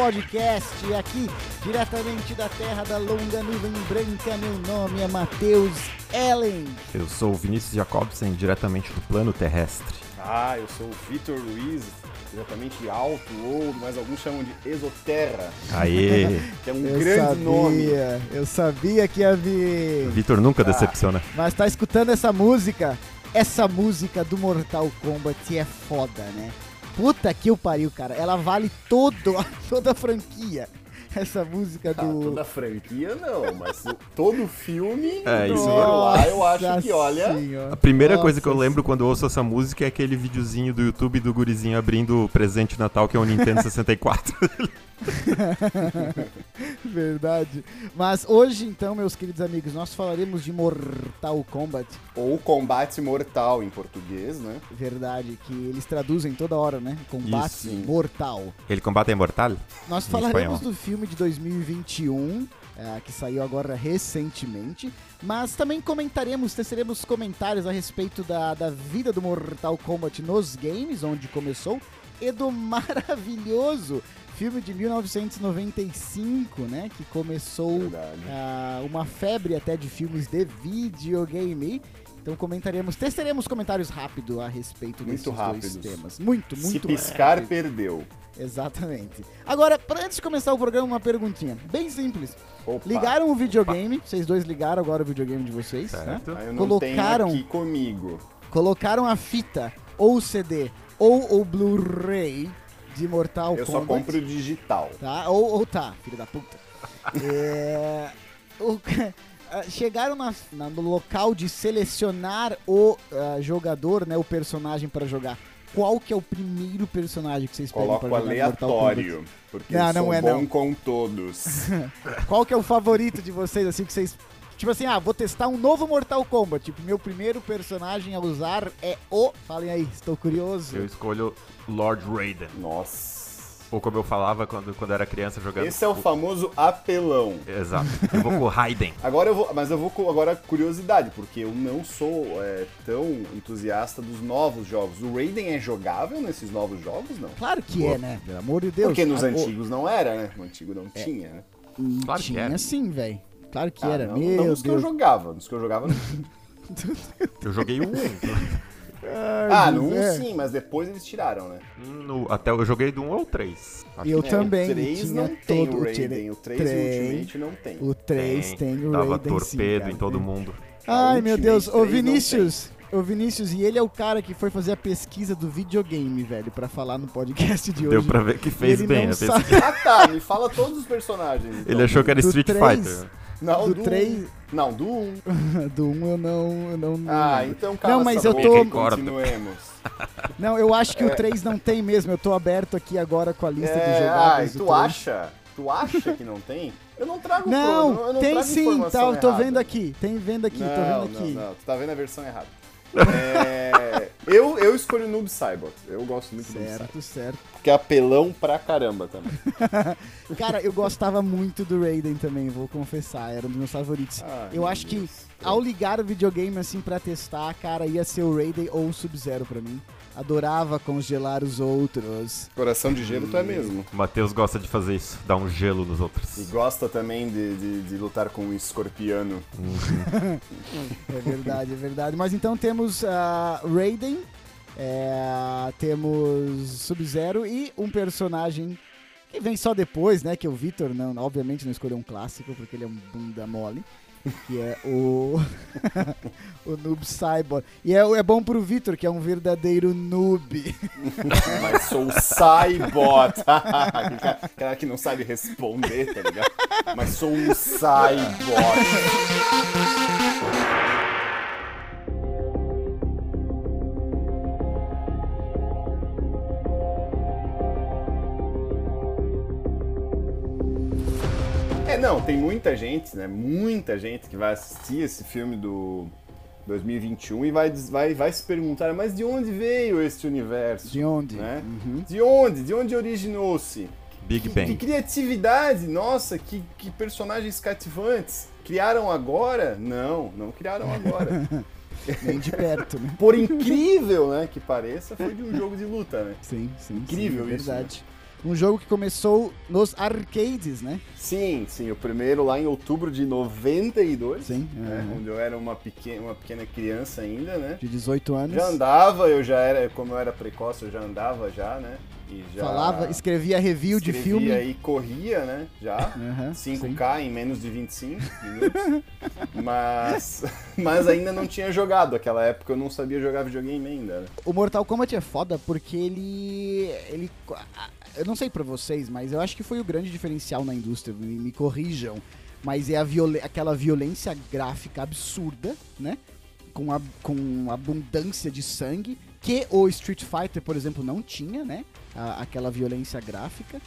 podcast. Aqui, diretamente da terra da longa nuvem branca, meu nome é Matheus Ellen. Eu sou o Vinícius Jacobsen, diretamente do plano terrestre. Ah, eu sou o Vitor Luiz, diretamente alto, ouro, mas alguns chamam de Exoterra, Aê! que é um eu grande sabia, nome. eu sabia que ia vir. Vitor nunca decepciona. Mas tá escutando essa música? Essa música do Mortal Kombat é foda, né? Puta que o pariu, cara. Ela vale todo, toda a franquia. Essa música Ah, do. toda a franquia não, mas o- todo filme É, isso lá eu acho Nossa que, olha, Senhora. A primeira Nossa coisa que eu lembro quando eu ouço essa música é aquele videozinho do YouTube do gurizinho abrindo o presente de Natal que é o Nintendo 64. Verdade. Mas hoje, então, meus queridos amigos, nós falaremos de Mortal Kombat. ou Combate Mortal em português, né? Verdade, que eles traduzem toda hora, né? Combate Isso. Mortal. Ele combate mortal? Nós Em falaremos espanhol. do filme de 2021, é, que saiu agora recentemente, mas também comentaremos, teceremos comentários a respeito da, da vida do Mortal Kombat nos games, onde começou, e do maravilhoso filme de 1995, né? Que começou ah, uma febre até de filmes de videogame. Então comentaremos, teceremos comentários rápido a respeito Muito desses rápidos. dois temas. Muito, Se muito piscar, rápido. perdeu. Exatamente. Agora, pra- antes de começar o programa, uma perguntinha. Bem simples. Opa. Ligaram o videogame, vocês dois ligaram agora o videogame de vocês, né? Certo. Ah, eu não Colocaram- tenho aqui comigo. Colocaram a fita, ou o CD, ou o Blu-ray de Mortal Eu só Kombat. compro digital. Tá? Ou, ou tá, filho da puta. É, o ah, chegaram na- na- no local de selecionar o ah, jogador, né? O personagem pra jogar. Qual que é o primeiro personagem que vocês pegam pra jogar no Mortal Kombat? aleatório, porque Não, eu não sou é, bom não. com todos. Qual que é o favorito de vocês, assim, que vocês... Tipo assim, ah, vou testar um novo Mortal Kombat. Tipo, meu primeiro personagem a usar é o... Falem aí, estou curioso. Eu escolho Lord Raiden. Nossa. Ou como eu falava quando, quando era criança jogando. Esse é o famoso apelão. Exato. Eu vou com o Raiden. Agora eu vou, mas eu vou com agora curiosidade, porque eu não sou é, tão entusiasta dos novos jogos. O Raiden é jogável nesses novos jogos, não? Claro que é, né? Pelo amor de Deus. Porque nos Ah, o- antigos não era, né? No antigo não tinha, né? Claro que Tinha era. sim, velho. Claro que Ah, era. não, Meu não nos que eu Deus. jogava, nos que eu jogava. Eu joguei o 1. ah, no 1 é. sim, mas depois eles tiraram, né? No, até eu joguei do 1 ao 3. Eu É, também O 3 tinha não tem todo o o Raiden, o 3 Tem. Ultimate não tem. O 3 tem, o Dava Raiden sim, torpedo cara, em todo tem. mundo. Ai, meu Deus. Ô, 3 Vinícius. Ô, Vinícius, e ele é o cara que foi fazer a pesquisa do videogame, velho, pra falar no podcast de Deu hoje. pra ver que fez ele bem a sabe. pesquisa. Ah tá, me fala todos os personagens. então. Ele achou que era Do Street três. Fighter. Não, do do, três- 1. Não, do 1. do 1 eu não, eu não. Ah, então calma. Não, mas essa eu tô- Continuemos. Não, eu acho que o 3 não tem mesmo. Eu tô aberto aqui agora com a lista de É, jogadas. ai, do tu 3. acha? Tu acha que não tem? Eu não trago Não, pro- eu não tem trago sim, tá, tô errada. vendo aqui. Tem vendo aqui, tô Não, vendo aqui. Não, não, tu tá vendo a versão errada. É, eu, eu escolho Noob Saibot. Eu gosto muito do Noob Saibot. Certo, certo. Porque é apelão pra caramba também. Cara, eu gostava muito do Raiden também, vou confessar, era um dos meus favoritos. Ai, eu acho que Deus. ao ligar o videogame assim pra testar, cara, ia ser o Raiden ou o Sub-Zero pra mim. Adorava congelar os outros. Coração de gelo tu é mesmo. O Matheus gosta de fazer isso, dar um gelo nos E outros. gosta também de, de, de lutar com o escorpiano. É verdade, é verdade. Mas então temos a Raiden, é, temos Sub-Zero e um personagem que vem só depois, né? Que o Victor, não, obviamente não escolheu um clássico, porque ele é um bunda mole. Que é o. o Noob Cyborg. E é, é bom pro Victor, que é um verdadeiro noob. Mas sou o. Aquele cara- que não sabe responder, tá ligado? Mas sou um Saibot. Não, tem muita gente, né? Muita gente que vai assistir esse filme do 2021 e vai, vai, vai se perguntar, mas de onde veio este universo? De onde? né? Uhum. De onde? De onde originou-se? Big Que, que Bang. criatividade! Nossa, que, que personagens cativantes! Criaram agora? Não, não criaram agora. Nem de perto, né? Por incrível né, que pareça, foi de um jogo de luta, né? Sim, sim. Incrível sim, é isso, verdade. Um jogo que começou nos arcades, né? Sim, sim, o primeiro lá em outubro de 92. Sim. né, aham. onde eu era uma pequena, uma pequena criança ainda, né? De 18 anos. Já andava, eu já era, como eu era precoce, eu já andava já, né? E já Falava, escrevia review de filme. escrevia e corria, né? Já. Sim. 5K em menos de 25 minutos. mas, mas ainda não tinha jogado. Aquela época eu não sabia jogar videogame ainda. né? O Mortal Kombat é foda porque ele. ele eu não sei pra vocês, mas eu acho que foi o grande diferencial na indústria, me, me corrijam. Mas é a violen- aquela violência gráfica absurda, né? Com, a, com abundância de sangue, que o Street Fighter, por exemplo, não tinha, né? A- aquela violência gráfica.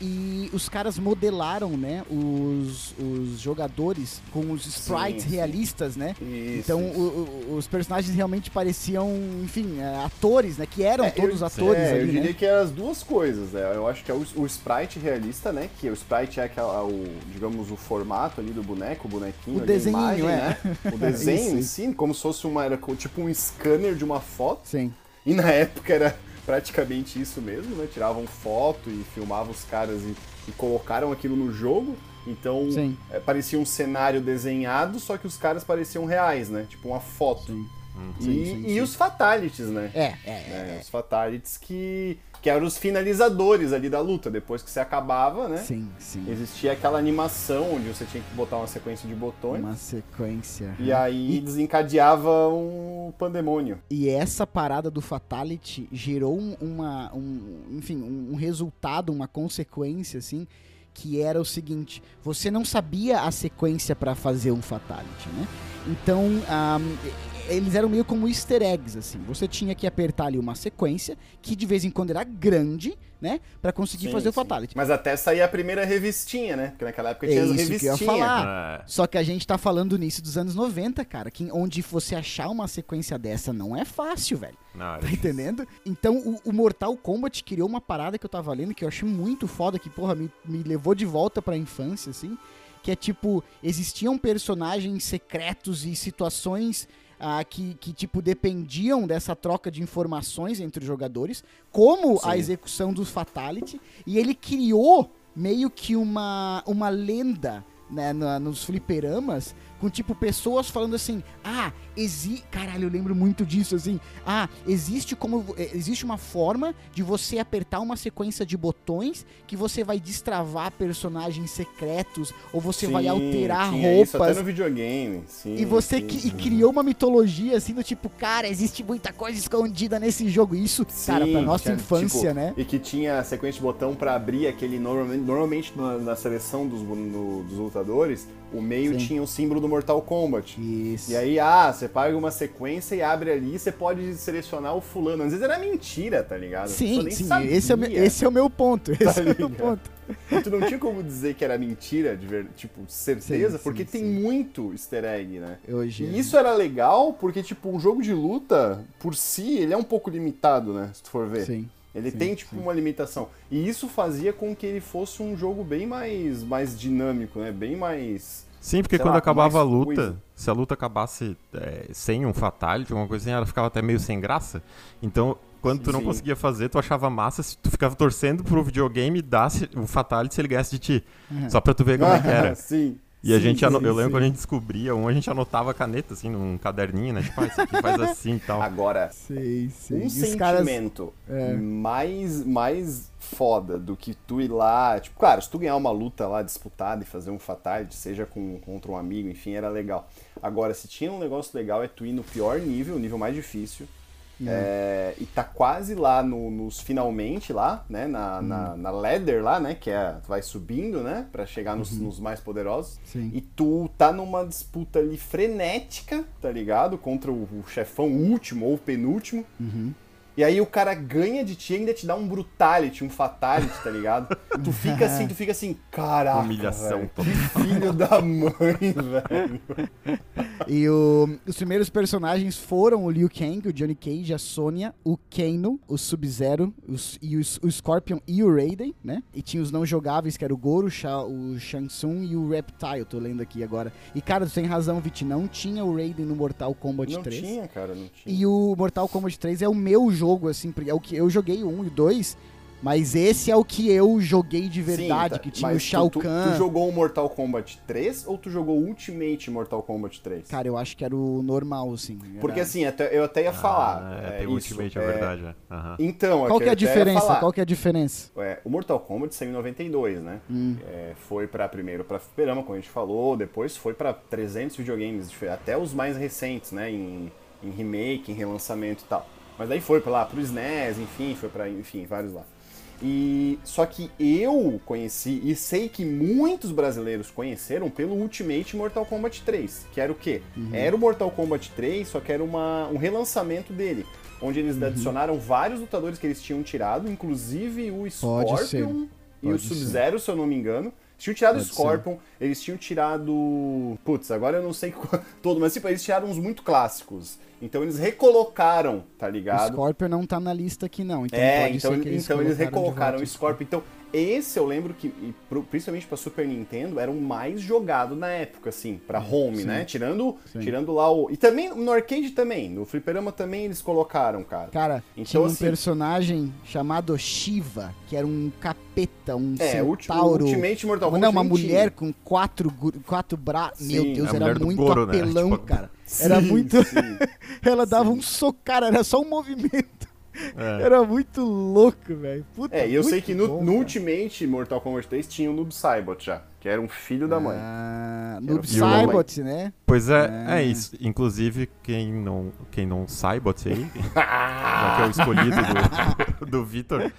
E os caras modelaram, né? Os, os jogadores com os sprites sim. realistas, né? Isso, Então isso. o- o- os personagens realmente pareciam, enfim, é, atores, né? Que eram É, todos eu, atores é, ali, eu né? diria que eram as duas coisas, né? Eu acho que é o, o sprite realista, né? Que o sprite é aquela, o, digamos, o formato ali do boneco, o bonequinho, O desenhinho, imagem, é. né? O desenho Isso, em si, como se fosse uma, era tipo um scanner de uma foto. Sim. E na época era praticamente isso mesmo, né? Tiravam foto e filmavam os caras e, e colocaram aquilo no jogo. Então é, parecia um cenário desenhado, só que os caras pareciam reais, né? Tipo uma foto. Sim. E, Sim, sim, e os fatalities, né? É, é, né? é. Os fatalities que, que eram os finalizadores ali da luta. Depois que você acabava, né? Sim, sim. Existia aquela animação onde você tinha que botar uma sequência de botões. Uma sequência. E aí desencadeava um pandemônio. E essa parada do Fatality gerou um- uma, um, enfim, um, um resultado, uma consequência, assim, que era o seguinte: você não sabia a sequência pra fazer um Fatality, né? Então, ahm, eles eram meio como easter eggs, assim. Você tinha que apertar ali uma sequência, que de vez em quando era grande, né? Pra conseguir Sim, fazer o sim. Fatality. Mas até sair a primeira revistinha, né? Porque naquela época tinha É as isso que eu ia falar. É. Só que a gente tá falando do início dos anos 90, cara, que onde você achar uma sequência dessa não é fácil, velho. Não, era Tá entendendo? Então o, o Mortal Kombat criou uma parada que eu tava lendo que eu achei muito foda, que, porra, me, me levou de volta pra infância, assim. Que é tipo, existiam personagens secretos e situações ah, que, que, tipo, dependiam dessa troca de informações entre os jogadores, como a Sim. execução do Fatality, e ele criou meio que uma, uma lenda né, na- nos fliperamas, com tipo pessoas falando assim: ah, existe. Caralho, eu lembro muito disso, assim. Ah, existe como. eh, Existe uma forma de você apertar uma sequência de botões que você vai destravar personagens secretos, ou você vai Sim, alterar tinha Isso até roupas. no videogame. Sim, E você sim, que, sim. e criou uma mitologia assim do tipo, cara, existe muita coisa escondida nesse jogo. Isso, cara, pra nossa tinha, infância, tipo, né? E que tinha sequência de botão pra abrir aquele. Normalmente, normalmente na, na seleção dos, dos lutadores, o meio Sim. tinha o símbolo do Mortal Kombat. Isso. E aí, ah, você paga uma sequência e abre ali, você pode selecionar o fulano. Às vezes era mentira, tá ligado? Sim, sim, esse é, o meu, esse é o meu ponto. Esse é o meu ponto. E tu não tinha como dizer que era mentira, de ver, tipo, certeza, Sim, porque sim, tem sim. muito easter egg, né? Hoje. E isso era legal porque, tipo, um jogo de luta, por si, ele é um pouco limitado, né? Se tu for ver. Sim. Ele sim, tem, tipo, uma limitação. E isso fazia com que ele fosse um jogo bem mais, mais dinâmico, né? Bem mais... Sim, porque quando lá, acabava a luta, coisa. se a luta acabasse é, sem um fatality, alguma coisa assim, ela ficava até meio sem graça. Então, quando tu não Sim. conseguia fazer, tu achava massa, se tu ficava torcendo pro videogame dar o fatality se ele ganhasse de ti. Uhum. Só pra tu ver como é que era. sim. E a Sim, gente, sim, eu lembro sim. quando a gente descobria um, a gente anotava a caneta, assim, num caderninho, né? Tipo, ah, isso aqui faz assim e tal. Agora, Sei, sei. um E os caras. sentimento É. mais, mais foda do que tu ir lá. Tipo, claro, se tu ganhar uma luta lá disputada e fazer um fatality, seja com, contra um amigo, enfim, era legal. Agora, se tinha um negócio legal, é tu ir no pior nível, o nível mais difícil. É, e tá quase lá no- nos finalmente lá, né? Na, na, na ladder lá, né? Que é. Vai subindo, né? Pra chegar nos, nos mais poderosos. Sim. E tu tá numa disputa ali frenética, tá ligado? Contra o, o chefão último ou penúltimo. Uhum. E aí o cara ganha de ti e ainda te dá um brutality, um fatality, tá ligado? tu fica assim, tu fica assim, caraca, Humilhação que filho da mãe, velho. E o- os primeiros personagens foram o Liu Kang, o Johnny Cage, a Sonya, o Kano, o Sub-Zero, os- e os- o Scorpion e o Raiden, né? E tinha os não jogáveis, que era o Goro, o Sha- o Shang Tsung e o Reptile, tô lendo aqui agora. E cara, tu tem razão, Vit, não tinha o Raiden no Mortal Kombat Não 3. tinha, cara, não tinha. E o Mortal Kombat 3 é o meu jogo, assim, porque é o que eu joguei o 1 e o 2. Mas esse é o que eu joguei de Sim, verdade, tá, que tinha o Shao tu, tu, Kahn. tu jogou o Mortal Kombat 3 ou tu jogou o Ultimate Mortal Kombat 3? Cara, eu acho que era o normal, assim. Porque assim, até- eu até ia falar. Ah, é, tem isso, Ultimate, é, é, verdade. é. Aham. Então, Qual que é a diferença? Qual que é a diferença? É, o Mortal Kombat saiu em 92, né? Hum. É, foi para primeiro pra Fliperama, como a gente falou, depois foi pra 300 videogames, até os mais recentes, né? Em, em remake, em relançamento e tal. Mas daí foi pra lá pro SNES, enfim, foi pra, enfim, vários lá. E só que eu conheci e sei que muitos brasileiros conheceram pelo Ultimate Mortal Kombat 3, que era o quê? Uhum. Era o Mortal Kombat 3, só que era uma, um relançamento dele, onde eles Uhum. adicionaram vários lutadores que eles tinham tirado, inclusive o Scorpion e o Pode. Sub-Zero, se eu não me engano. Eles tinham tirado o Pode ser. Scorpion, eles tinham tirado. Putz, agora eu não sei qual- todo, mas tipo, eles tiraram uns muito clássicos. Então eles recolocaram, tá O ligado? Scorpion não tá na lista aqui, não. Então é, então, eles então eles recolocaram o Scorpion. Então, esse eu lembro que, principalmente pra Super Nintendo, era o mais jogado na época, assim, pra home, Sim. né? Tirando, Sim. tirando lá o. E também no arcade também, no Fliperama também eles colocaram, cara. Cara, Então, tinha um assim- personagem chamado Shiva, que era um capeta, um É, centauro. Ultimate Mortal Kombat. não, uma mulher tinha. com quatro, quatro braços. Meu Deus, era muito Goro, né? apelão, Tipo, cara. Era Sim, muito. Ela dava Sim. um soco, cara, era só um movimento. É. Era muito louco, velho. Puta, É, e eu sei que no, bom, no. Ultimate Mortal Kombat 3 tinha o Noob Saibot já, que era um filho da mãe. Ah, Noob. Saibot, né? Pois é, É. é isso. Inclusive, quem não, quem não Saibot aí, já que é o escolhido do, do Vitor,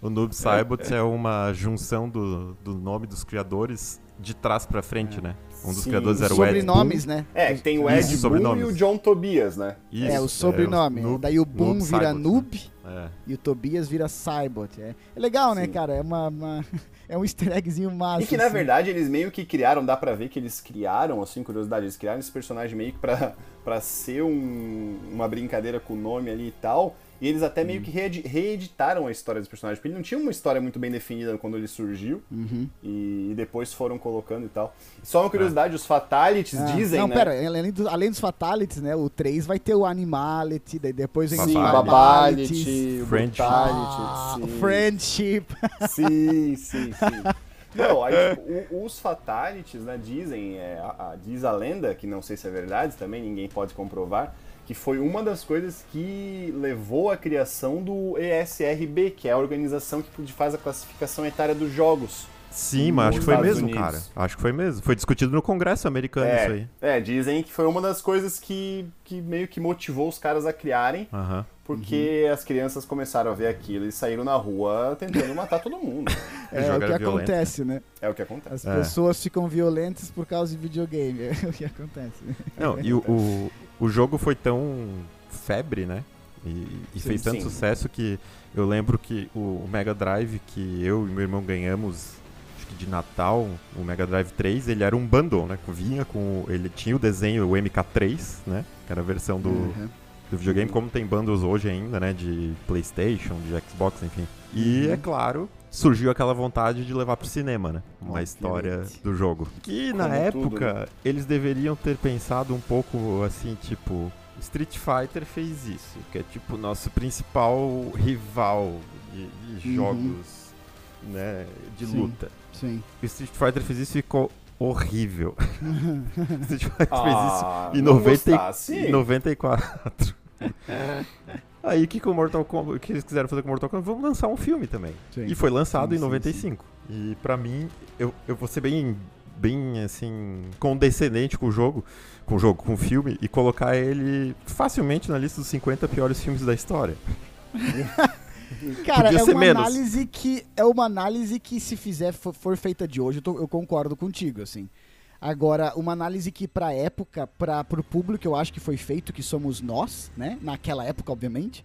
o Noob Saibot é uma junção do, do nome dos criadores de trás pra frente, né? Um dos Sim. criadores era o Ed sobrenomes, né? É, tem o Isso, Ed Boon sobrenomes. e o John Tobias, né? Isso, é, o sobrenome. Noob- Daí o Boom Noob vira Saibot, Noob né? e o Tobias vira Saibot. É, é legal, né, Sim. cara? É uma, uma- é um easter eggzinho massa. E que na assim. verdade eles meio que criaram, dá pra ver que eles criaram, assim, curiosidade, eles criaram esse personagem meio que pra, pra ser um- uma brincadeira com o nome ali e tal. E eles até Uhum. meio que reedi- reeditaram a história desse personagem, porque ele não tinha uma história muito bem definida quando ele surgiu. Uhum. E, e depois foram colocando e tal. Só uma curiosidade, os Fatalities Ah, dizem, não, né? pera, além, do- além dos Fatalities, né? O 3 vai ter o Animality, daí depois vem Sim. Babality, Friendship. Ah, friendship. Sim, sim, Não, aí, tipo, os Fatalities, né, dizem, é, a- a- diz a lenda, que não sei se é verdade também, ninguém pode comprovar, que foi uma das coisas que levou à criação do ESRB, que é a organização que faz a classificação etária dos jogos. Sim, mas acho que foi Estados mesmo, Unidos. cara. Acho que foi mesmo. Foi discutido no Congresso americano isso aí. É, é, dizem que foi uma das coisas que, que meio que motivou os caras a criarem, porque as crianças começaram a ver aquilo e saíram na rua tentando matar todo mundo. É o jogo que violento. acontece, né? É o que acontece. As É. pessoas ficam violentas por causa de videogame. É o que acontece. Não, e o, o, o jogo foi tão febre, né? E, e Sim, fez tanto sim. sucesso que eu lembro que o Mega Drive que eu e meu irmão ganhamos que de Natal, o Mega Drive 3, ele era um bundle, né? Vinha com. Ele tinha o desenho, o MK3, né? Que era a versão do, Uhum. do videogame, como tem bundles hoje ainda, né? De Playstation, de Xbox, enfim. E, Uhum. é claro, surgiu aquela vontade de levar pro cinema, né? Uma Obviamente. história do jogo. Que na Como tudo, época, né? eles deveriam ter pensado um pouco assim, tipo... Street Fighter fez isso, que é tipo o nosso principal rival de, de Uhum. jogos, né, de Sim. luta. Sim. O Street Fighter fez isso e ficou horrível. Street Fighter Ah, fez isso em, não 90, gostasse? em 94. Aí o que, que o Mortal Kombat, o que eles quiseram fazer com o Mortal Kombat? Vamos lançar um filme também. Sim. E foi lançado Sim, em sim, 95. E pra mim, eu, eu vou ser bem, bem assim, condescendente com o jogo, com o jogo, com o filme, e colocar ele facilmente na lista dos 50 piores filmes da história. Cara, Podia é uma menos. análise que é uma análise que se fizer for, for feita de hoje, eu, tô- eu concordo contigo, assim. Agora, uma análise que pra época, para pro público, eu acho que foi feito, que somos nós, né? Naquela época, obviamente.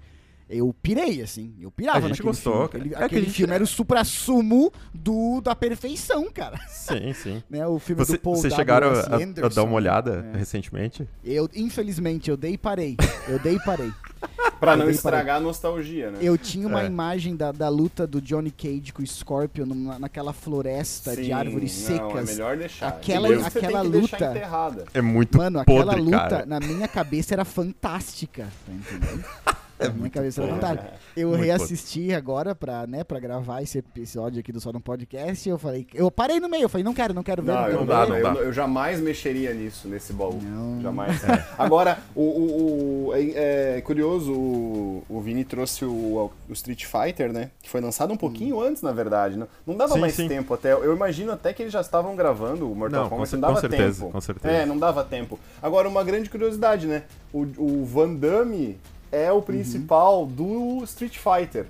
Eu pirei, assim. Eu pirava A gente naquele gostou, filme. cara. É que a aquele gente- filme era o supra-sumo do, da perfeição, cara. Sim, sim. Né? O filme Você, do Paul vocês chegaram a, a Anderson, dar uma olhada É. recentemente? Eu, infelizmente, eu dei e parei. Eu dei e parei. Pra não Eu dei estragar a nostalgia, né? Eu tinha uma É. imagem da, da luta do Johnny Cage com o Scorpion numa- naquela floresta de Sim, árvores Não, é secas. melhor deixar. Aquela- você aquela tem que deixar luta-. É muito Mano, aquela podre, luta cara. na minha cabeça era fantástica, tá entendendo? É Na minha cabeça bom. vontade. Eu Muito reassisti agora pra, né, pra gravar esse episódio aqui do Só no Podcast. E eu falei, eu parei no meio, eu falei, não quero, não quero ver. Não, não eu, quero não dá, ver. eu, não dá. eu jamais mexeria nisso, nesse baú. Não. Jamais. Agora, o, o- o- é, é curioso, o, o Vini trouxe o, o Street Fighter, né? Que foi lançado um pouquinho antes, na verdade. Não, não dava Sim, mais sim. tempo até. Eu imagino até que eles já estavam gravando o Mortal Não, com Kombat, cer- não dava com certeza, tempo. com certeza. É, não dava tempo. Agora, uma grande curiosidade, né? O, o Van Damme é o principal do Street Fighter. É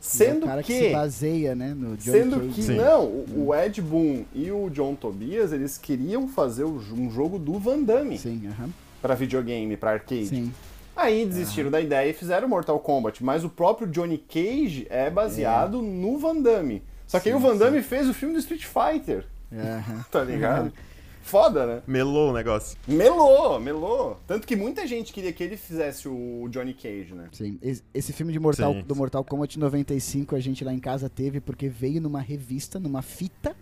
Sendo o cara que, que se baseia, né, no Johnny Sendo Cage. que Sim. não, o o Ed Boon e o John Tobias, eles queriam fazer um jogo do Van Damme Sim, aham. pra videogame, pra arcade. Sim. Aí desistiram da ideia e fizeram Mortal Kombat, mas o próprio Johnny Cage é baseado no Van Damme. Só que aí o Van Damme fez o filme do Street Fighter, aham. tá ligado? Foda, né? Melou o negócio. Melou, melou. Tanto que muita gente queria que ele fizesse o Johnny Cage, né? Sim, esse, filme de Mortal, Sim, do. Mortal Kombat 95 a gente lá em casa teve porque veio numa revista, numa fita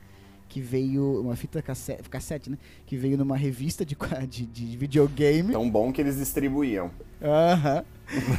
que veio, uma fita cassete, cassete né? Que veio numa revista de, de, de videogame. Tão bom que eles distribuíam. Aham.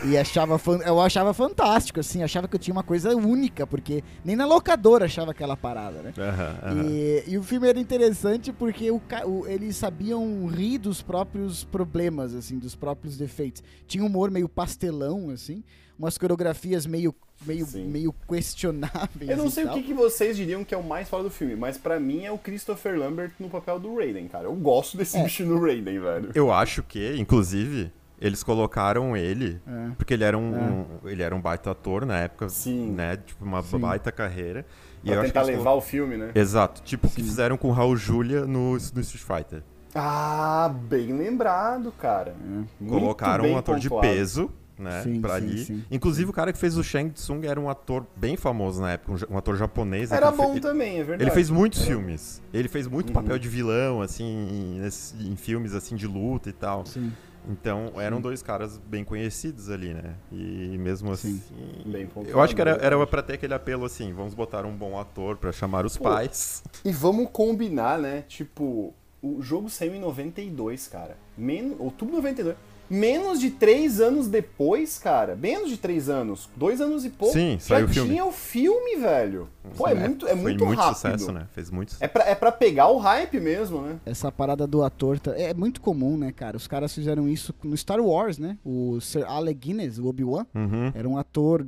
E achava, eu achava fantástico, assim, achava que eu tinha uma coisa única, porque nem na locadora achava aquela parada, né? Aham, aham. E, e o filme era interessante porque o, ca- o- eles sabiam rir dos próprios problemas, assim, dos próprios defeitos. Tinha um humor meio pastelão, assim, umas coreografias meio, meio, Sim. meio questionáveis. Eu não e sei o que, que vocês diriam que é o mais foda do filme, mas pra mim é o Christopher Lambert no papel do Raiden, cara. Eu gosto desse É. bicho no Raiden, velho. Eu acho que, inclusive, eles colocaram ele, É. porque ele era um, um- ele era um baita ator na época, Sim. né? Tipo, uma Sim. baita carreira. E Pra eu acho tentar levar o filme, né? Exato, tipo o que fizeram com o Raul Julia no, no Street Fighter. Ah, bem lembrado, cara. Muito Colocaram bem um ator de pontuado. peso, né, Sim, pra sim, ali. sim. Inclusive o cara que fez o Shang Tsung era um ator bem famoso na época, um, ator japonês. né, Era que ele fe- bom também, é verdade. Ele fez muitos Era- filmes. Ele fez muito Uhum. papel de vilão, assim, em, em filmes assim de luta e tal. Sim. Então eram dois caras bem conhecidos ali, né? E mesmo assim. Sim. Bem pontuado, Eu acho que era, verdade. era pra ter aquele apelo assim: vamos botar um bom ator pra chamar os Pô. pais. E vamos combinar, né? Tipo, o jogo saiu em 92, cara. Men... Outubro de 92. Menos de três anos depois, cara. Menos de três anos. Dois anos e pouco. Sim, já saiu o filme. tinha o filme, velho. Pô, é, muito, é Foi muito, muito rápido. sucesso, né? Fez muito É pra, é pra pegar o hype mesmo, né? Essa parada do ator tá- é muito comum, né, cara? Os caras fizeram isso no Star Wars, né? O Sir Alec Guinness, o Obi-Wan, Uhum. Era um ator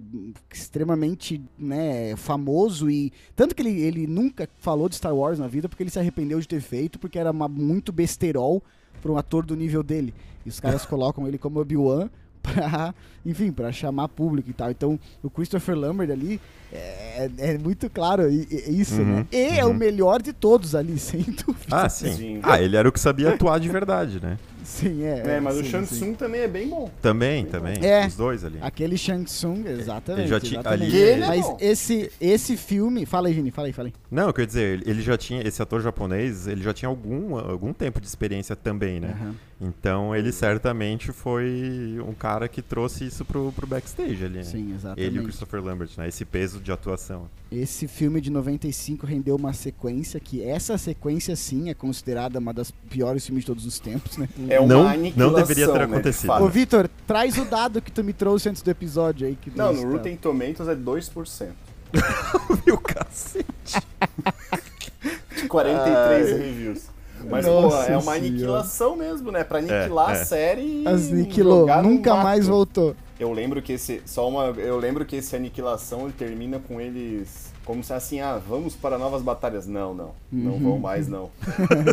extremamente né, famoso e. Tanto que ele, ele nunca falou de Star Wars na vida porque ele se arrependeu de ter feito, porque era uma- muito besterol para um ator do nível dele. E os caras colocam ele como Obi-Wan pra, enfim, pra chamar público e tal. Então, o Christopher Lambert ali é, é muito claro i- i- isso, Uhum, né? E é o uhum. melhor de todos ali, sem dúvida. Ah, sim. Sim. Ah, ele era o que sabia atuar de verdade, né? Sim, é. É, mas o sim, Shang sim. Tsung também é bem bom. Também, também. É. Os dois ali. Aquele Shang Tsung, exatamente. Ele já tinha- ali- Ele é Mas bom. esse, esse filme. Fala aí, Vini, fala aí, fala aí. Não, quer dizer, ele- já tinha, esse ator japonês, ele já tinha algum, algum tempo de experiência também, né? Aham. Então ele certamente foi um cara que trouxe isso pro, pro backstage ali, né? Sim, Ele e o exatamente. Christopher Lambert, né? Esse peso de atuação. Esse filme de 95 rendeu uma sequência que essa sequência sim é considerada uma das piores filmes de todos os tempos, né? É uma Não- não deveria ter né, de acontecido. fato. Ô Vitor, traz o dado que tu me trouxe antes do episódio aí que Não, no está- Rotten Tomatoes é 2%. Meu cacete. 43 reviews. Mas, pô, é uma Senhora. aniquilação mesmo, né? Pra aniquilar É, é. a série e Aniquilou, nunca mais voltou. Eu lembro que esse. Só uma. Eu lembro que esse aniquilação ele termina com eles. Como se assim, ah, vamos para novas batalhas. Não, não. Não Uhum. vão mais, não.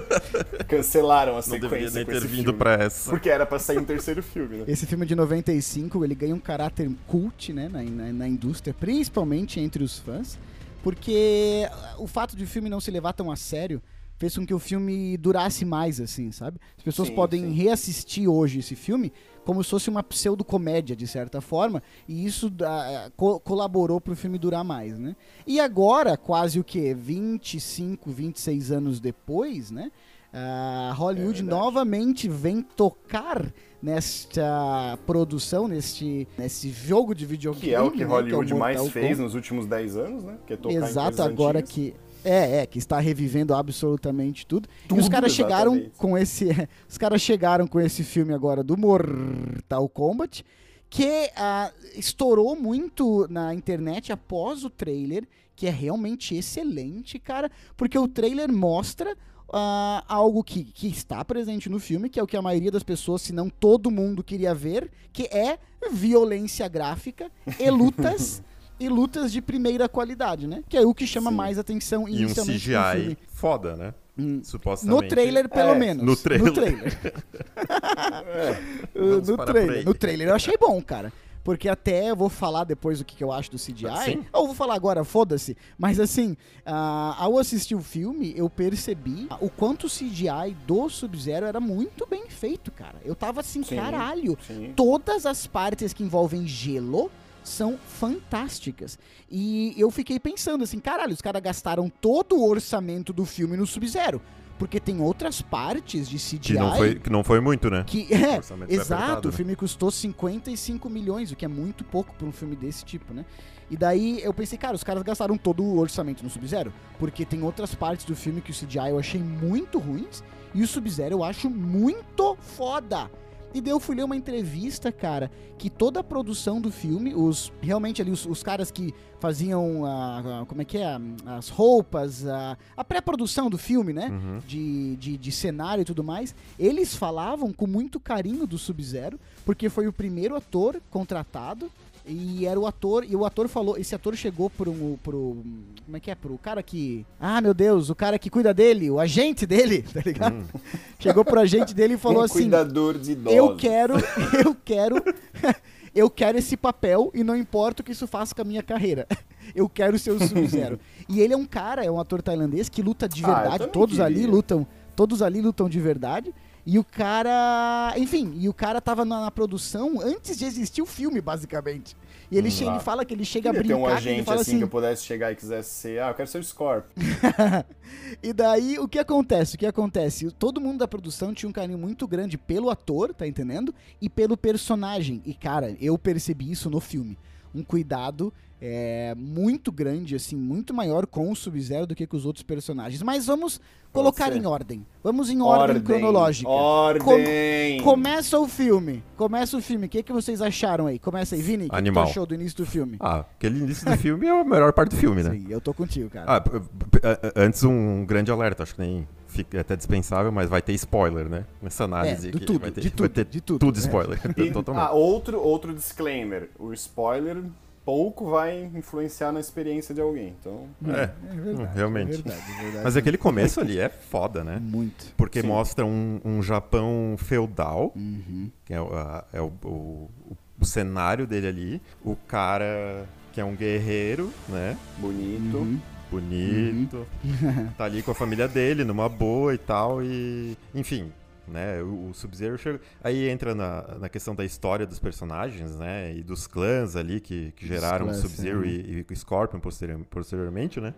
Cancelaram a Não deveria sequência nem com ter vindo pra essa. Porque era pra sair um terceiro filme, né? Esse filme de 95, ele ganha um caráter cult, né, na, na, na indústria, principalmente entre os fãs, porque o fato de o filme não se levar tão a sério fez com que o filme durasse mais, assim, sabe? As pessoas Sim, podem sim. reassistir hoje esse filme como se fosse uma pseudo-comédia, de certa forma, e isso ah, co- colaborou pro filme durar mais, né? E agora, quase o quê? 25, 26 anos depois, né? A Hollywood É novamente vem tocar nesta produção, neste, nesse jogo de videogame. Que é o que né, Hollywood é o mais Mortal fez Kombat. nos últimos 10 anos, né? Que é tocar Exato, agora antigas. que. É, é, que está revivendo absolutamente tudo. e os Tudo, caras chegaram com esse. os caras chegaram com esse filme agora do Mortal Kombat. que ah, estourou muito na internet após o trailer, que é realmente excelente, cara, porque o trailer mostra ah, algo que, que está presente no filme, que é o que a maioria das pessoas, se não todo mundo, queria ver, que é violência gráfica e lutas. E lutas de primeira qualidade, né? Que é o que chama Sim. mais atenção E um no CGI foda, né? Hum. Supostamente. No trailer, pelo É, menos. no trailer. No trailer. É, Vamos no parar por trailer. No trailer eu achei bom, cara. Porque até eu vou falar depois o que, eu acho do CGI. Sim. Ou vou falar agora, foda-se. Mas assim, ah, ao assistir o filme, eu percebi o quanto o CGI do Sub-Zero era muito bem feito, cara. Eu tava assim, Sim. caralho. sim. Todas as partes que envolvem gelo são fantásticas. E eu fiquei pensando assim, caralho, os caras gastaram todo o orçamento do filme no Sub-Zero. Porque tem outras partes de CGI Que não foi, que não foi muito, né? que é, orçamento foi exato, apertado, o né? filme custou 55 milhões, o que é muito pouco para um filme desse tipo, né? E daí eu pensei, cara, os caras gastaram todo o orçamento no Sub-Zero, porque tem outras partes do filme que o CGI eu achei muito ruins e o Sub-Zero eu acho muito foda. E daí eu fui ler uma entrevista, cara, que toda a produção do filme, os realmente ali os, os caras que faziam a, a- como é que é, as roupas, a, a pré-produção do filme, né? Uhum. de, de, de cenário e tudo mais, eles falavam com muito carinho do Sub-Zero, porque foi o primeiro ator contratado. E era o ator, e o ator falou, esse ator chegou pro, pro como é que é, pro cara que, ah meu Deus, o cara que cuida dele, o agente dele, tá ligado? Hum. Chegou pro agente dele e falou um assim, cuidador de idosos. eu quero, eu quero, eu quero esse papel e não importa o que isso faça com a minha carreira. Eu quero ser o Sub-Zero. e ele é um cara, é um ator tailandês que luta de Ah, verdade. também todos ali queria. lutam, todos ali lutam de verdade. E o cara, enfim, e o cara tava na, na produção antes de existir o filme, basicamente. E ele, Hum, ele fala que ele chega a Queria ter brincar, um que ele agente fala assim, assim, que eu pudesse chegar e quisesse ser, ah, eu quero ser o Scorpion. E daí, o que acontece? O que acontece? Todo mundo da produção tinha um carinho muito grande pelo ator, tá entendendo? E pelo personagem. E, cara, eu percebi isso no filme. Um cuidado é, muito grande, assim, muito maior com o Sub-Zero do que com os outros personagens. Mas vamos colocar em ordem. Vamos em ordem, cronológica. Ordem. Começa o filme. Começa o filme. O que, que vocês acharam aí? Começa aí, Vini. O que Animal. achou do início do filme? Ah, aquele início do filme é a melhor parte do filme, né? Sim, eu tô contigo, cara. Ah, antes um grande alerta, acho que nem fica é até dispensável, mas vai ter spoiler, né? Nessa análise É, aqui. tudo, vai ter, de vai tudo, ter de tudo, tudo é. spoiler. E- Totalmente. ah, outro, outro disclaimer. O spoiler pouco vai influenciar na experiência de alguém. Então, É, verdade, hum, realmente. É verdade, é verdade. Mas aquele começo ali é foda, né? Muito. Porque Sim. mostra um, um Japão feudal, Uhum. que é, a- é o, o- o cenário dele ali. O cara que é um guerreiro, né? bonito. Uhum. Bonito. tá ali com a família dele, numa boa e tal. E. Enfim. Né, o, o Sub-Zero chega. Aí entra na, na questão da história dos personagens, né? E dos clãs ali que, que geraram Sub-Zero é. e, e o Scorpion posterior- posteriormente, né?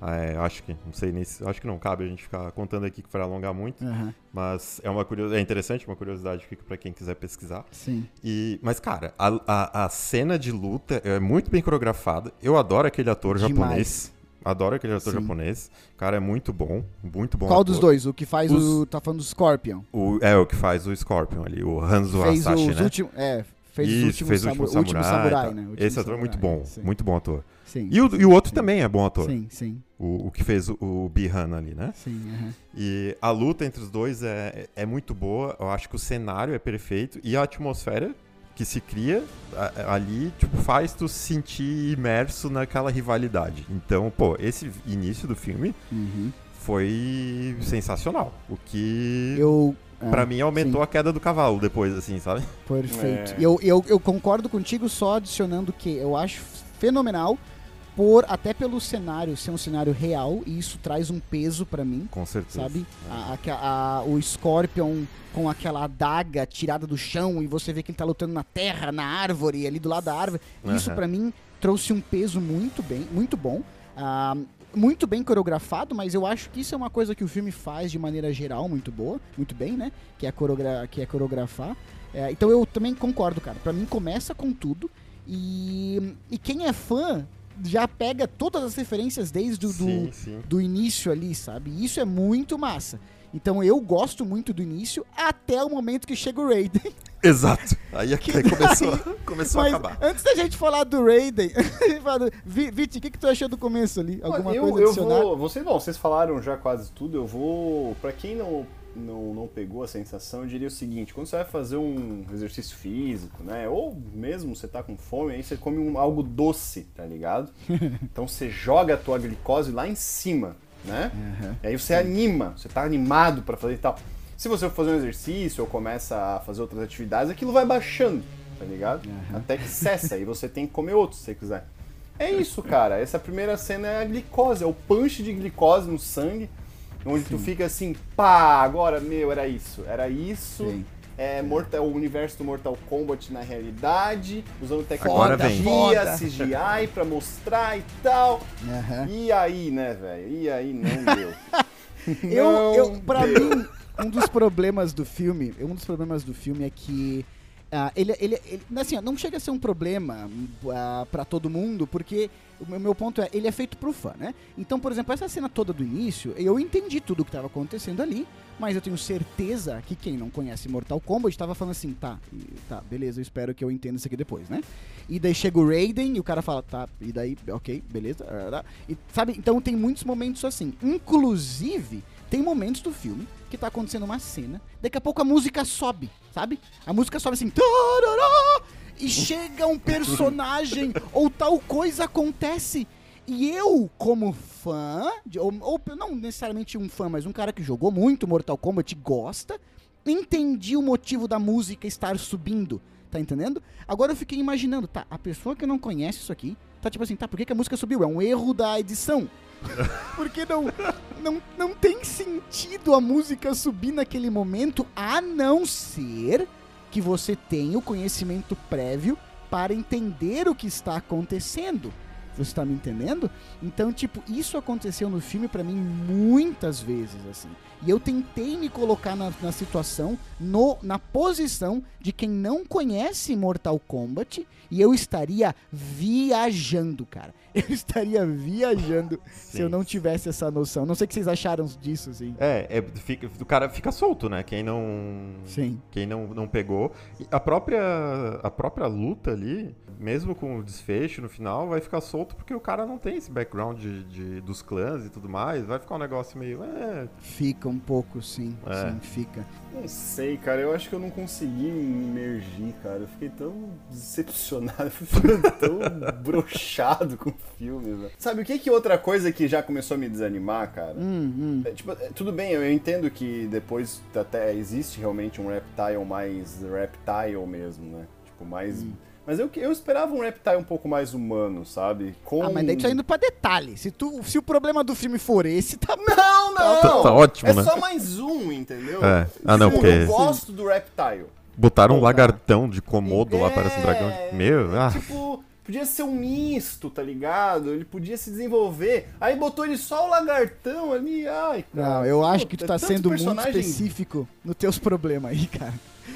Ah, é, acho que, não sei nem acho que não cabe a gente ficar contando aqui que vai alongar muito, aham, mas é uma curiosidade, é interessante, uma curiosidade fica pra quem quiser pesquisar. sim. E, mas cara, a, a, a cena de luta é muito bem coreografada. Eu adoro aquele ator Demais. japonês. Adoro aquele ator Sim. japonês. O cara é muito bom, muito bom. Qual ator. dos dois? O que faz Os- o. Tá falando do Scorpion. O, é o que faz o Scorpion ali, o Hanzo fez Hasashi, os né? últimos. É, fez Isso, os últimos fez o último último samurai. samurai, tá. né? O último Esse ator é muito samurai, bom, sim. muito bom ator. Sim. E o, e o outro Sim. também é bom ator. Sim, sim, O, o que fez o, o Bihan ali, né? sim. aham. E a luta entre os dois é, é muito boa. Eu acho que o cenário é perfeito. E a atmosfera que se cria ali, tipo, faz tu se sentir imerso naquela rivalidade. Então, pô, esse início do filme Uhum. foi sensacional. O que, Eu. ah, pra mim, aumentou sim. a queda do cavalo depois, assim, sabe? Perfeito. É. E Eu, eu, eu concordo contigo, só adicionando que eu acho fenomenal, por até pelo cenário ser um cenário real, e isso traz um peso pra mim. Com certeza. sabe? A- a- a- o Scorpion com aquela adaga tirada do chão e você vê que ele tá lutando na terra, na árvore, ali do lado da árvore. Isso Aham. pra mim trouxe um peso muito bem, muito bom. Ah, muito bem coreografado, mas eu acho que isso é uma coisa que o filme faz de maneira geral muito boa, muito bem, né? Que é, coreogra que é coreografar. É, então eu também concordo, cara. Pra mim começa com tudo e, e quem é fã já pega todas as referências desde o do, Sim, do início ali, sabe? Isso é muito massa. Então eu gosto muito do início até o momento que chega o Raiden. Exato. Aí, aí começou, começou a Mas acabar. antes da gente falar do Raiden, Viti, o que, que tu achou do começo ali? Alguma eu, coisa eu vou, vocês, bom, vocês falaram já quase tudo. Eu vou, Pra quem não, não, não pegou a sensação, eu diria o seguinte: quando você vai fazer um exercício físico, né, ou mesmo você tá com fome, aí você come um, algo doce, tá ligado? Então você joga a tua glicose lá em cima, né? Aham. E aí você anima, você tá animado pra fazer e tal. Se você for fazer um exercício ou começa a fazer outras atividades, aquilo vai baixando, tá ligado? Até que cessa e você tem que comer outro se você quiser. É isso, cara. Essa primeira cena é a glicose, é o punch de glicose no sangue, onde tu fica assim, pá, agora, meu, era isso, era isso. Sim. É, Mortal, o universo do Mortal Kombat na realidade, usando tecnologia. CGI pra mostrar e tal. Aham. E aí, né, velho? E aí não deu. Eu, Não eu, pra mim, um dos problemas do filme, um dos problemas do filme é que ah, ele, ele, ele- assim, não chega a ser um problema ah, pra todo mundo, porque o meu- ponto é, ele é feito pro fã, né? Então, por exemplo, essa cena toda do início, eu entendi tudo o que tava acontecendo ali, mas eu tenho certeza que quem não conhece Mortal Kombat tava falando assim, tá, tá, beleza, eu espero que eu entenda isso aqui depois, né? E daí chega o Raiden e o cara fala, tá, e daí, ok, beleza. E, sabe, então tem muitos momentos assim. Inclusive, tem momentos do filme que tá acontecendo uma cena, daqui a pouco a música sobe, sabe? A música sobe assim, tarará, e chega um personagem ou tal coisa acontece. E eu, como fã, de- ou, ou não necessariamente um fã, mas um cara que jogou muito Mortal Kombat, gosta, entendi o motivo da música estar subindo. Tá entendendo? Agora eu fiquei imaginando, tá, a pessoa que não conhece isso aqui, tá tipo assim, tá, por que, que a música subiu? É um erro da edição. Porque não, não, não tem sentido a música subir naquele momento, a não ser que você tenha o conhecimento prévio para entender o que está acontecendo. Você tá me entendendo? Então, tipo, isso aconteceu no filme pra mim muitas vezes, assim. E eu tentei me colocar na, na situação, no, na posição de quem não conhece Mortal Kombat e eu estaria viajando, cara. Eu estaria viajando se eu Sim. não tivesse essa noção. Não sei o que vocês acharam disso, assim. É, é fica, o cara fica solto, né? Quem não. Sim. Quem não, não pegou. E a própria, a própria luta ali, mesmo com o desfecho no final, vai ficar solto porque o cara não tem esse background de, de- dos clãs e tudo mais. Vai ficar um negócio meio. É, Fica um pouco, sim. É. Sim, fica. Não sei, cara. Eu acho que eu não consegui me imergir, cara. Eu fiquei tão decepcionado, eu ficando tão brochado com o filme, velho. Sabe o que que outra coisa que já começou a me desanimar, cara? Hum, hum. É, tipo, é, tudo bem, eu entendo que depois até existe realmente um reptile mais reptile mesmo, né? Tipo, mais. Hum. Mas eu, eu esperava um reptile um pouco mais humano, sabe? Com... Ah, mas daí tu tá indo pra detalhe. Se, tu, se o problema do filme for esse, tá Não, não! Tá- tá ótimo, é né? só mais um, entendeu? É. Ah, não, Tipo, porque- Eu gosto do reptile. botaram um lagartão de Komodo lá, parece um dragão. É, Meu, ah. Tipo, podia ser um misto, tá ligado? Ele podia se desenvolver. Aí botou ele só o lagartão ali, ai, cara. Não, eu acho Pô, que tu é tá tanto sendo muito personagem- específico nos teus problemas aí, cara.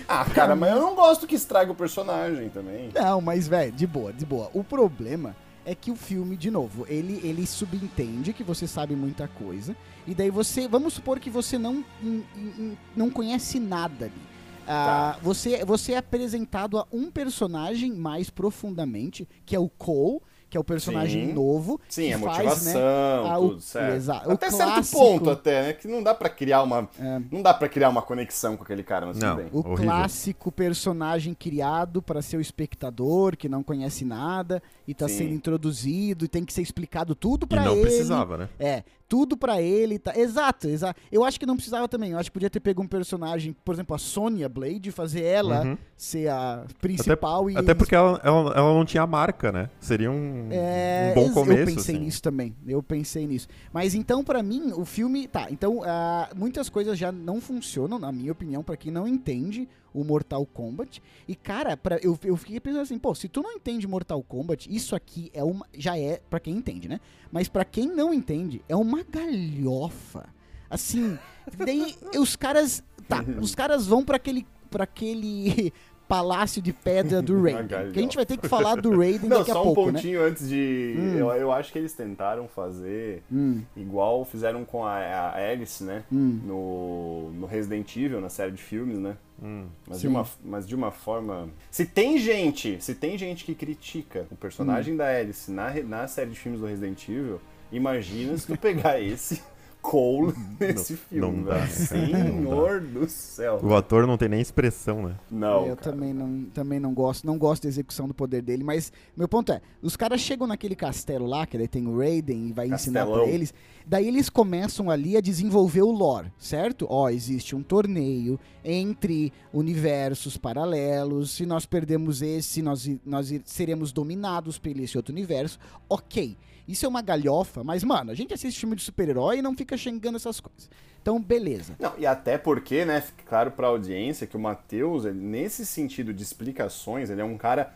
Ah, cara, mas eu não gosto que estraga o personagem também. Não, mas, velho, de boa, de boa. O problema é que o filme, de novo, ele, ele subentende que você sabe muita coisa. E daí você. Vamos supor que você não, in- in- não conhece nada ali. Ah, você, você é apresentado a um personagem mais profundamente, que é o Cole, que é o personagem Sim. novo. Sim, que a faz, motivação, né, a- o- tudo certo. até certo clássico- ponto até, né? Que não dá pra criar uma. É. Não dá para criar uma conexão com aquele cara, mas Não. tudo bem. O Horrível. clássico personagem criado para ser o espectador, que não conhece nada e tá Sim. sendo introduzido e tem que ser explicado tudo E pra não ele. precisava, né? É, tudo pra ele. Tá... Exato, exato. Eu acho que não precisava também. Eu acho que podia ter pego um personagem, por exemplo, a Sonya Blade, e fazer ela Uhum. ser a principal e. Até porque ela, ela, ela não tinha marca, né? Seria um, É, um bom começo. Eu pensei assim. nisso também. Eu pensei nisso. Mas então, pra mim, o filme. Tá, então, ah, muitas coisas já não funcionam, na minha opinião, pra quem não entende o Mortal Kombat. E, cara, pra, eu, eu fiquei pensando assim, pô, se tu não entende Mortal Kombat, isso aqui é uma. Já é, pra quem entende, né? Mas pra quem não entende, é uma galhofa. Assim, daí os caras. Tá, os caras vão pra aquele. para aquele palácio de pedra do Raiden. Que a gente vai ter que falar do Raiden Não, daqui a só um pouco, né? pontinho antes de. Hum. Eu, eu acho que eles tentaram fazer Hum, igual fizeram com a, a Alice, né? hum. No, no Resident Evil, na série de filmes, né? Hum. Mas de, uma, mas de uma forma. Se tem gente, se tem gente que critica o Hum. personagem da Alice na, na série de filmes do Resident Evil, imagina se tu pegar esse Cole nesse filme, não dá, velho. né? Senhor do céu. O ator não tem nem expressão, né? Não. eu cara. também não, também não gosto, não gosto da execução do poder dele, mas meu ponto é, os caras chegam naquele castelo lá, que daí tem o Raiden e vai ensinar Castelão. pra eles, daí eles começam ali a desenvolver o lore, certo? Ó, existe um torneio entre universos paralelos, se nós perdemos esse, nós, nós seremos dominados por esse outro universo, ok. Isso é uma galhofa, mas, mano, a gente assiste filme de super-herói e não fica xingando essas coisas. Então, beleza. Não, e até porque, né, fica claro pra audiência que o Matheus, nesse sentido de explicações, ele é um cara.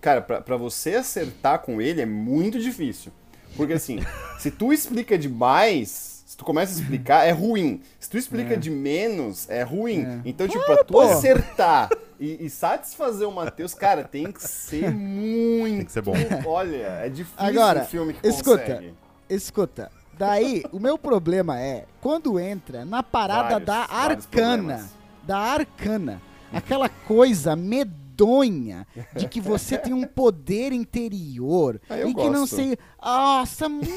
Cara, pra, pra você acertar com ele é muito difícil. Porque assim, se tu explica demais, se tu começa a explicar, é ruim. Se tu explica de menos, é ruim. É. Então, tipo, pra tu acertar e, e satisfazer o Matheus, cara, tem que ser muito. Tem que ser bom. Olha, é difícil Agora, um filme que escuta, consegue. Escuta, daí o meu problema é quando entra na parada Vários, da arcana, da arcana, aquela coisa medonha de que você tem um poder interior Ah, e que não gosto. sei, nossa, muito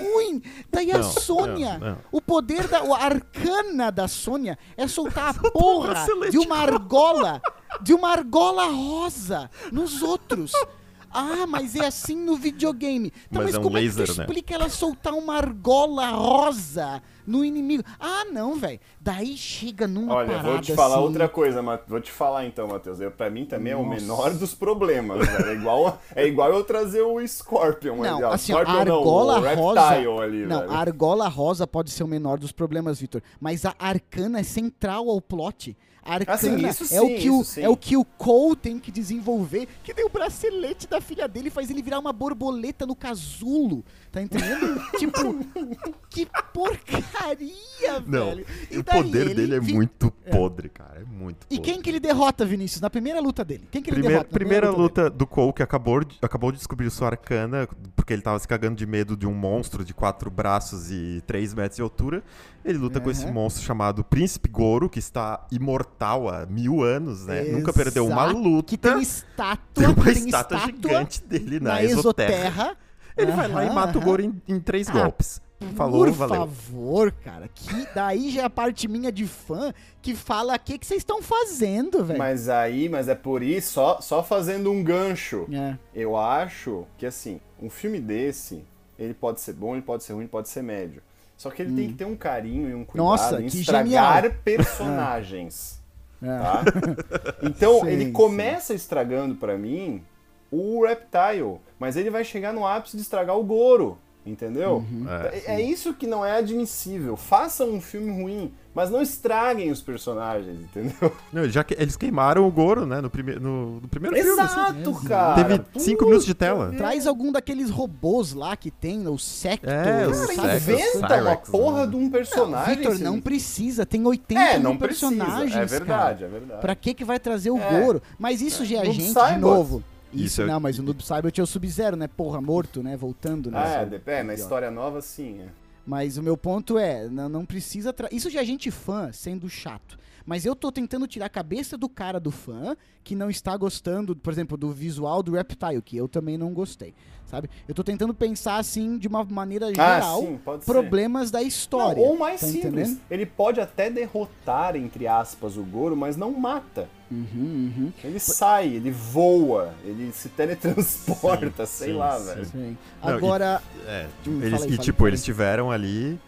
ruim. Daí a Não, Sônia, não, não. o poder da a arcana da Sônia é soltar a porra de uma argola, de uma argola rosa nos outros. Ah, mas é assim no videogame. Então, Mas mas, é um como é que laser, tu né? explica ela soltar uma argola rosa no inimigo? Ah, não, velho. Daí chega numa Olha, parada vou te falar assim, outra coisa, Ma- vou te falar então, Matheus. Eu, pra mim também é o Nossa. menor dos problemas, velho. É igual, é igual eu trazer o Scorpion Não, ali, ó. assim, a Scorpion não, argola o Reptile rosa. ali, não, velho. a argola rosa pode ser o menor dos problemas, Vitor. Mas a arcana é central ao plot. Arcana sim, isso é, o sim, que o, isso sim. é o que o Cole tem que desenvolver. Que nem o bracelete da filha dele faz ele virar uma borboleta no casulo. Tá entendendo? tipo, que porcaria, Não, velho. e o poder ele dele é muito podre, cara. É muito E podre. quem que ele derrota, Vinícius? Na primeira luta dele. Quem que ele Primeira, derrota? na primeira dele? luta do Cole, que acabou de, acabou de descobrir sua arcana, porque ele tava se cagando de medo de um monstro de quatro braços e três metros de altura. Ele luta com esse monstro chamado Príncipe Goro, que está imortal há mil anos, né? Nunca perdeu uma Exato, luta. Que tem estátua, Tem uma tem estátua, gigante dele na, na Exoterra. exoterra. Ele vai lá e mata o aham. Goro em, em três Ah, golpes. Falou, Por valeu. favor, cara. Que daí já é a parte minha de fã que fala o que que vocês estão fazendo, velho. Mas aí, mas é por isso, só, só fazendo um gancho. É. Eu acho que, assim, um filme desse, ele pode ser bom, ele pode ser ruim, ele pode ser médio. Só que ele tem que ter um carinho e um cuidado Hum. Nossa, em estragar genial. personagens. É. tá? Então, Sim, ele sim. começa estragando pra mim o Reptile, mas ele vai chegar no ápice de estragar o Goro, entendeu? Uhum. É, é isso que não é admissível. Façam um filme ruim, mas não estraguem os personagens, entendeu? Não, já que eles queimaram o Goro, né? No, prime no, no primeiro filme. assim. Exato, Exato. cara. Teve cinco minutos de tela. Traz algum daqueles robôs lá que tem, o Sector, É, os Cara? Sector, inventa uma Cyrex, porra né? de um personagem. Assim. não precisa, tem 80 É, mil não precisa. personagens, É verdade, cara. é verdade. Pra que que vai trazer o É. Goro? Mas isso já é Noob gente de novo. Isso, Isso é- não, mas o Noob Saibot é o Sub-Zero, né? Porra, morto, né? Voltando, né? Ah, é, é, na história nova, sim. é. Mas o meu ponto é, não, não precisa. Tra... Isso já é gente fã sendo chato. Mas eu tô tentando tirar a cabeça do cara do fã que não está gostando, por exemplo, do visual do Reptile, que eu também não gostei, sabe? Eu tô tentando pensar assim de uma maneira Ah, geral, sim, pode ser. problemas da história. Não, ou mais tá simples, entendendo? ele pode até derrotar, entre aspas, o Goro, mas não mata. Uhum, uhum. Ele sai, ele voa, ele se teletransporta, Sim, sei sim, lá, sim. velho. Sim. Não, e- Agora, É, Hum, eles, aí, e tipo, eles tiveram ali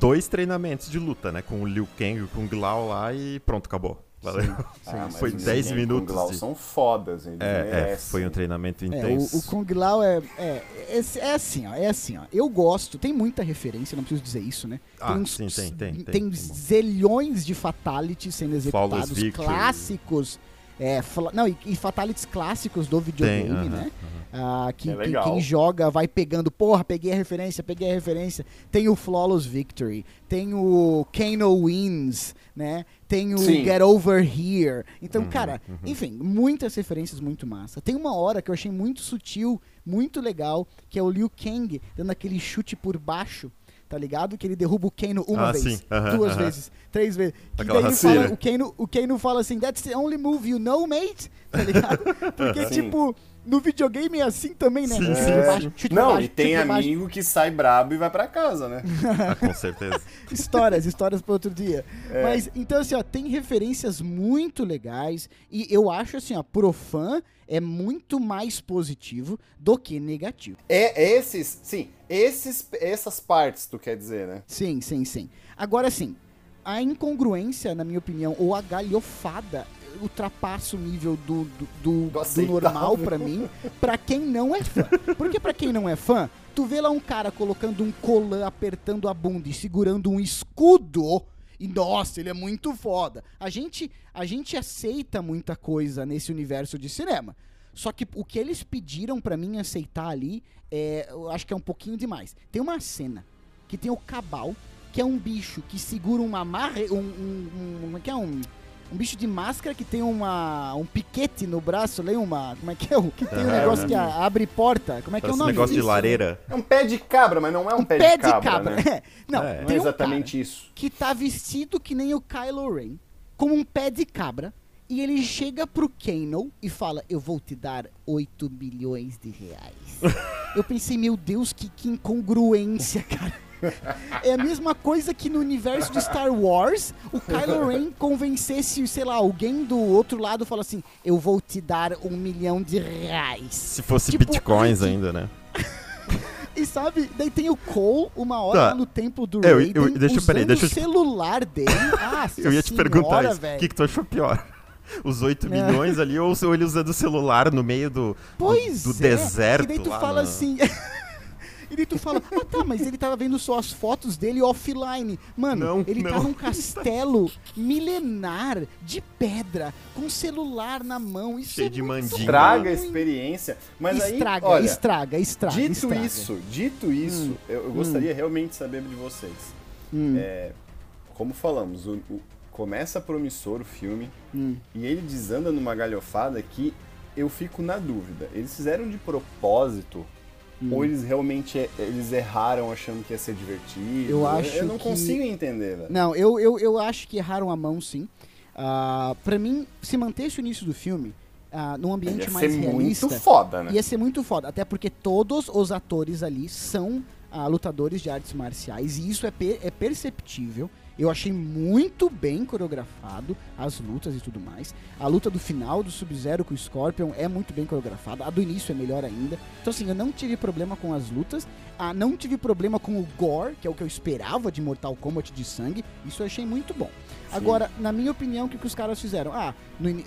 dois treinamentos de luta, né? Com o Liu Kang e com o Glau lá e pronto, acabou. Valeu. Ah, mas foi os 10 Liu Kang minutos com Glau de- são fodas, eles É, é, foi um treinamento é, intenso. o, o Kung Lao é, é, é, é assim, ó, é assim, ó. Eu gosto, tem muita referência, não preciso dizer isso, né? Ah, uns- sim, tem, tem, tem. tem zilhões de fatalities sendo executados, clássicos É, não, e, e fatalities clássicos do videogame, aham, né? Ah, que, É que- legal. quem joga vai pegando, porra, peguei a referência, peguei a referência. Tem o Flawless Victory, tem o Kano Wins, né? Tem o Sim. Get Over Here. Então, Uhum, cara, enfim, muitas referências muito massa. Tem uma hora que eu achei muito sutil, muito legal, que é o Liu Kang dando aquele chute por baixo. Tá ligado? Que ele derruba o Kano uma Ah, vez, duas vezes, três vezes. Que Aquela daí fala, o, Kano, o Kano fala assim, that's the only move you know, mate. Tá ligado? Porque, Sim. tipo, no videogame é assim também, né? Sim, sim, É. baixo, Não, baixo, e tem por baixo. amigo que sai brabo e vai pra casa, né? Ah, com certeza. Histórias, histórias para outro dia. É. Mas, então, assim, ó, tem referências muito legais. E eu acho, assim, ó, pro fã é muito mais positivo do que negativo. É esses, sim, esses, essas partes, tu quer dizer, né? Sim, sim, sim. Agora, sim, a incongruência, na minha opinião, ou a galhofada ultrapassa o nível do, do, do- do normal pra mim, pra quem não é fã. Porque pra quem não é fã, tu vê lá um cara colocando um colã, apertando a bunda e segurando um escudo. E nossa, ele é muito foda. A gente, a gente aceita muita coisa nesse universo de cinema. Só que o que eles pediram pra mim aceitar ali, é, eu acho que é um pouquinho demais. Tem uma cena que tem o Cabal, que é um bicho que segura uma marre, um, um, um- como é que é um um bicho de máscara que tem uma um piquete no braço, lembra uma, como é que é o que tem um Aham. negócio que a- abre porta, como é que é o um nome negócio de lareira. É um pé de cabra, mas não é um, pé, de cabra, né? É. Não, É. Não é um cara exatamente isso. que tá vestido que nem o Kylo Ren, com um pé de cabra, e ele chega pro Kano e fala: Eu vou te dar 8 milhões de reais. Eu pensei, meu Deus, que, que incongruência, cara. É a mesma coisa que no universo de Star Wars, o Kylo Ren convencesse, sei lá, alguém do outro lado fala assim: Eu vou te dar um milhão de reais. Se fosse Tipo, bitcoins ainda, né? E sabe, daí tem o Cole, uma hora Tá. no templo do É, eu- Raiden, eu- deixa eu- usando peraí, deixa eu o celular dele. Nossa Eu ia te senhora, perguntar isso. O que, que tu achou pior? Os 8 É. milhões ali ou ele usando o celular no meio do, Pois do, do é. deserto? E daí tu fala no- assim. E daí tu fala, ah tá, mas ele tava vendo só as fotos dele offline. Mano, Não, ele tá não. num castelo milenar de pedra, com celular na mão. Isso Cheio é de. Estraga a experiência. Mas estraga, aí, olha, estraga, estraga. dito estraga. isso, dito isso, eu, eu gostaria realmente de saber de vocês. Hum, É, como falamos, o- o- começa promissor o filme hum. e ele desanda numa galhofada que eu fico na dúvida. Eles fizeram de propósito Hum. ou eles realmente é- eles erraram achando que ia ser divertido? Eu acho Eu não que- consigo entender, velho. Não, eu, eu, eu acho que erraram a mão, sim. Ah, pra mim, se mantesse o início do filme ah, num ambiente Ia mais ser realista, muito foda, né? ia ser muito foda. Até porque todos os atores ali são ah, lutadores de artes marciais e isso é, per- é perceptível. Eu achei muito bem coreografado as lutas e tudo mais. A luta do final do Sub-Zero com o Scorpion é muito bem coreografada. A do início é melhor ainda. Então, assim, eu não tive problema com as lutas. Ah, não tive problema com o gore, que é o que eu esperava de Mortal Kombat de sangue. Isso eu achei muito bom. Agora, na minha opinião, o que, que os caras fizeram? Ah,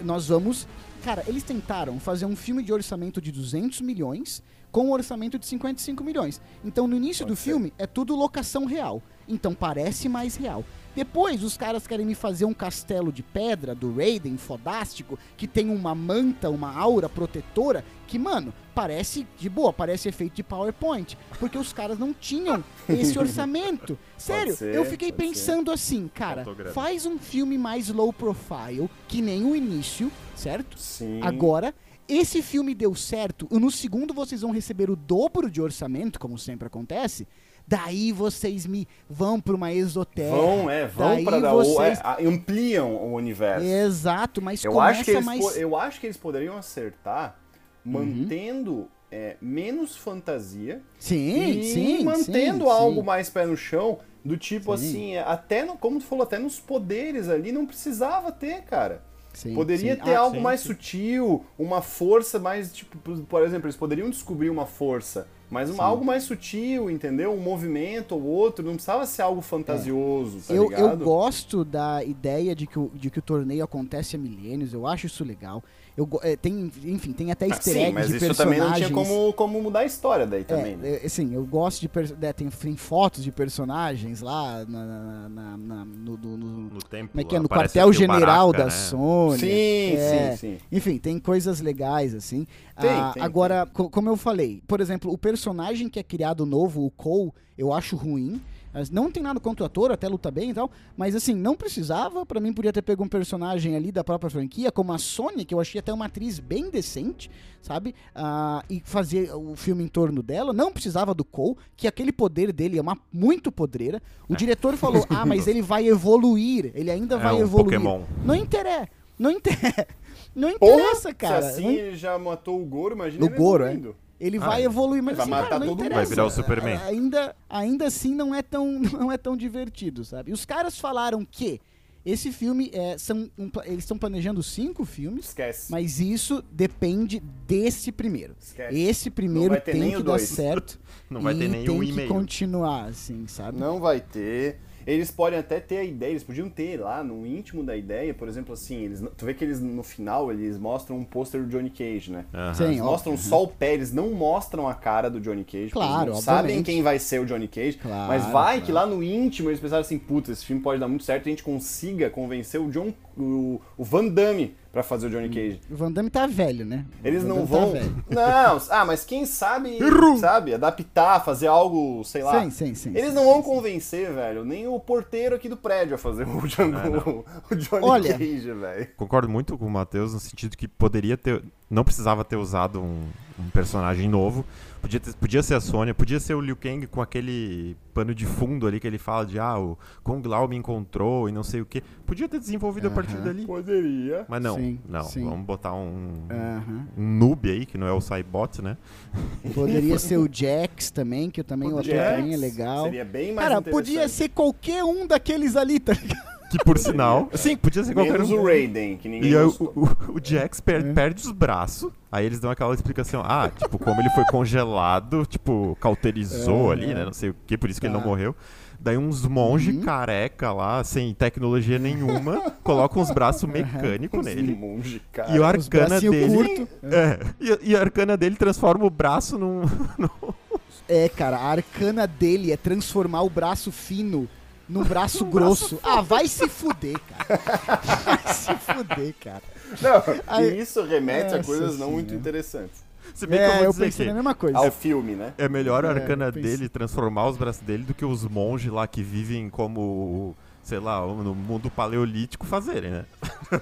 nós vamos. Cara, eles tentaram fazer um filme de orçamento de 200 milhões com um orçamento de 55 milhões. Então, no início Pode do ser. filme, é tudo locação real. Então, parece mais real. Depois, os caras querem me fazer um castelo de pedra do Raiden, fodástico, que tem uma manta, uma aura protetora, que, mano, parece de boa, parece efeito de PowerPoint. Porque os caras não tinham esse orçamento. Sério, ser, eu fiquei pode ser. pensando assim, cara, faz um filme mais low profile, que nem o início, certo? Sim. Agora, esse filme deu certo, no segundo vocês vão receber o dobro de orçamento, como sempre acontece. Daí vocês me vão pra uma esotérica. Vão, é, vão dar vocês- é, ampliam o universo. Exato, mas Eu começa acho, que eles mais. eu acho que eles poderiam acertar Uhum. mantendo é, menos fantasia Sim, e sim. mantendo sim, algo sim. mais pé no chão, do tipo Sim. assim, é, até no, como tu falou, até nos poderes ali não precisava ter, cara. Sim, Poderia sim. ter Ah, algo sim, mais sutil, uma força mais, tipo, por exemplo, eles poderiam descobrir uma força Mas uma- algo mais sutil, entendeu? Um movimento ou outro, não precisava ser algo fantasioso, tá eu, eu ligado? gosto da ideia de que, o, de que o torneio acontece há milênios, eu acho isso legal. Eu, é, tem, enfim, tem até Ah, easter Sim, eggs mas de isso personagens. também não tinha como, como mudar a história daí também, né? É, é, sim, eu gosto de. é, tem, tem fotos de personagens lá na, na- na- na- no, no- no- No tempo. como é que é? No quartel-general da né? Sony. Sim, é, sim, sim. Enfim, tem coisas legais, assim. Tem, Ah, tem, agora, co- como eu falei, por exemplo, o personagem que é criado novo, o Cole, eu acho ruim. Não tem nada contra o ator, até luta bem e tal. Mas assim, não precisava. Pra mim, podia ter pego um personagem ali da própria franquia, como a Sony, que eu achei até uma atriz bem decente, sabe? Ah, e fazer o filme em torno dela. Não precisava do Cole, que aquele poder dele é uma muito podreira. O diretor falou: ah, mas ele vai evoluir. Ele ainda É vai um evoluir. Pokémon. Não interessa. Não interessa. Não Porra, interessa, cara. Se assim Não ele já matou o Goro, imagina O ele Goro, é. Ele Ah, vai é. evoluir, mas Vai assim, matar cara, não todo mundo. interessa. Vai virar o Superman. Ainda, ainda assim não é, tão, não é tão divertido, sabe? Os caras falaram que esse filme é, são um eles estão planejando cinco filmes, Esquece. mas isso depende desse primeiro. Esquece. Esse primeiro tem que dar certo. Não vai ter nem tem um que e-mail. continuar, assim, sabe? Não vai ter. Eles podem até ter a ideia, eles podiam ter lá no íntimo da ideia, por exemplo, assim, eles, tu vê que eles no final eles mostram um pôster do Johnny Cage, né? Aham. Sim, Eles mostram só o pé, eles não mostram a cara do Johnny Cage. porque Claro, eles não sabem quem vai ser o Johnny Cage. Claro, mas vai claro. que lá no íntimo eles pensaram assim, putz, esse filme pode dar muito certo e a gente consiga convencer o John, o, o Van Damme pra fazer o Johnny Cage. O Van Damme tá velho, né? Eles não Damme vão. Tá velho. não, ah, mas quem sabe, sabe, adaptar, fazer algo, sei lá. Sim, sim, sim. Eles sim, não sim, vão sim. convencer, velho, nem o porteiro aqui do prédio a fazer o, John, o, o Johnny Olha- Cage, velho. Concordo muito com o Matheus no sentido que poderia ter. Não precisava ter usado um, um personagem novo. Podia, ter- podia ser a Sônia, podia ser o Liu Kang com aquele pano de fundo ali que ele fala de ah, o Kung Lao me encontrou e não sei o que. Podia ter desenvolvido a partir dali. Poderia. Mas não, Sim, não. sim. Vamos botar um, Aham. um noob aí, que não é o Cybot, né? Poderia ser o Jax também, que eu também, o ator também é legal. Seria bem mais Cara, podia ser qualquer um daqueles ali, tá ligado? Que por sinal. sim, podia ser qualquer Menos um. o Raiden, que ninguém E aí, o, o, o Jax per- É. perde os braços. Aí eles dão aquela explicação. Ah, tipo, como ele foi congelado, tipo, cauterizou É, ali, é. né? Não sei o que, por isso que ele não Tá. morreu. Daí uns monges Uhum. careca lá, sem tecnologia nenhuma, colocam os braços mecânicos nele. monge, cara. E o arcana dele. curto. É, e, e a arcana dele transforma o braço num. num- É, cara, a arcana dele é transformar o braço fino num braço grosso. ah, vai se fuder, cara. Vai se fuder, cara. Não, Aí- e isso remete a coisas não muito interessantes. Se bem que eu É, vou eu dizer pensei na mesma coisa. Ao filme, né? é melhor a É, arcana pensei. dele transformar os braços dele do que os monges lá que vivem como. Sei lá, no mundo paleolítico fazerem, né?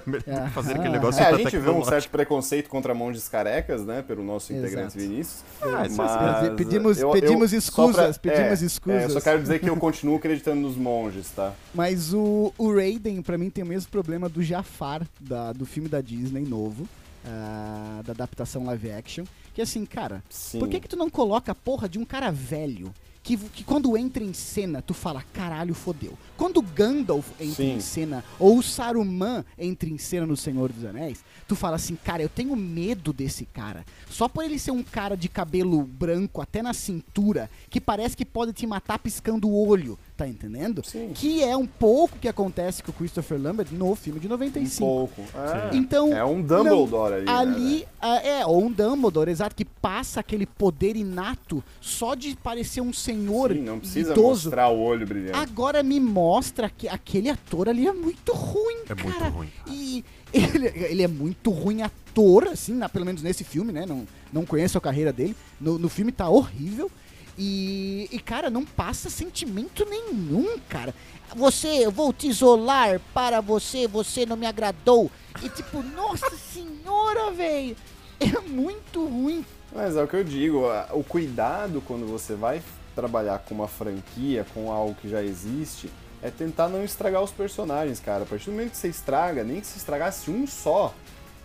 Melhor fazer aquele Aham. negócio É, a gente vê um certo preconceito contra monges carecas, né? Pelo nosso integrante Exato. Vinícius. Ah, Mas, pedimos- eu- pedimos eu- escusas, só pra- pedimos é, escusas. é, eu só quero dizer que eu continuo acreditando nos monges, tá? Mas o, o Raiden, pra mim, tem o mesmo problema do Jafar, da, do filme da Disney novo, ah, da adaptação live action. Que assim, cara, Sim. por que, que tu não coloca a porra de um cara velho? Que, que quando entra em cena, tu fala, caralho, fodeu. Quando o Gandalf entra Sim. em cena, ou o Saruman entra em cena no Senhor dos Anéis, tu fala assim, cara, eu tenho medo desse cara. Só por ele ser um cara de cabelo branco até na cintura, que parece que pode te matar piscando o olho, tá entendendo? Sim. Que é um pouco que acontece com o Christopher Lambert no filme de Um 95. pouco. É, Então, é um Dumbledore ali. né, Ali, ah, é, ou um Dumbledore, exato, que passa aquele poder inato só de parecer um senhor Sim, não precisa idoso. mostrar o olho brilhante. Agora me mostra que aquele ator ali é muito ruim, É muito cara. ruim. E ele, ele é muito ruim ator, assim, na- pelo menos nesse filme, né? Não, não conheço a carreira dele. No, no filme tá horrível. E, e, cara, não passa sentimento nenhum, cara. Você, eu vou te isolar para você, você não me agradou. E tipo, nossa senhora, velho. É muito ruim. Mas é o que eu digo, o cuidado quando você vai trabalhar com uma franquia, com algo que já existe, é tentar não estragar os personagens, cara. A partir do momento que você estraga, nem que se estragasse um só,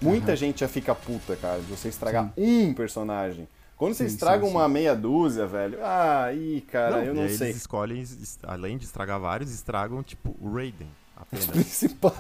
muita gente já fica puta, cara, de você estragar um personagem. Quando você Sim, estraga sim, uma meia dúzia, velho, aí, cara, eu e não aí sei. Eles escolhem, es- além de estragar vários, estragam, tipo, o Raiden. Os Apenas. principais.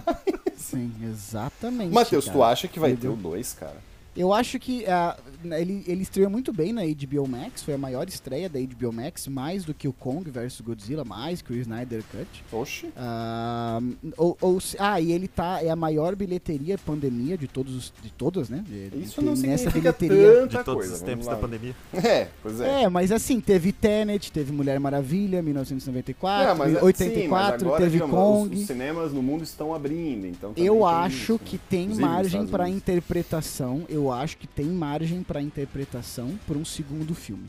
Sim, exatamente. Matheus, tu acha que vai ter o 2, cara? Eu acho que ah, ele, ele estreou muito bem na HBO Max, foi a maior estreia da HBO Max, mais do que o Kong vs Godzilla, mais que o Snyder Cut. Oxi. Ah, ou, ou ah, e ele tá, é a maior bilheteria pandemia de todos os- de todas, né? De- de- Isso não nessa significa bilheteria. tanta De todos coisa. os tempos da pandemia. É, pois é. É, mas assim, teve Tenet, teve Mulher Maravilha, 1994, É, mas, 84, sim, mas agora, teve digamos, Kong. Os, os cinemas no mundo estão abrindo, então Eu acho isso. que tem Inclusive margem para interpretação. Eu acho que tem margem para interpretação para um segundo filme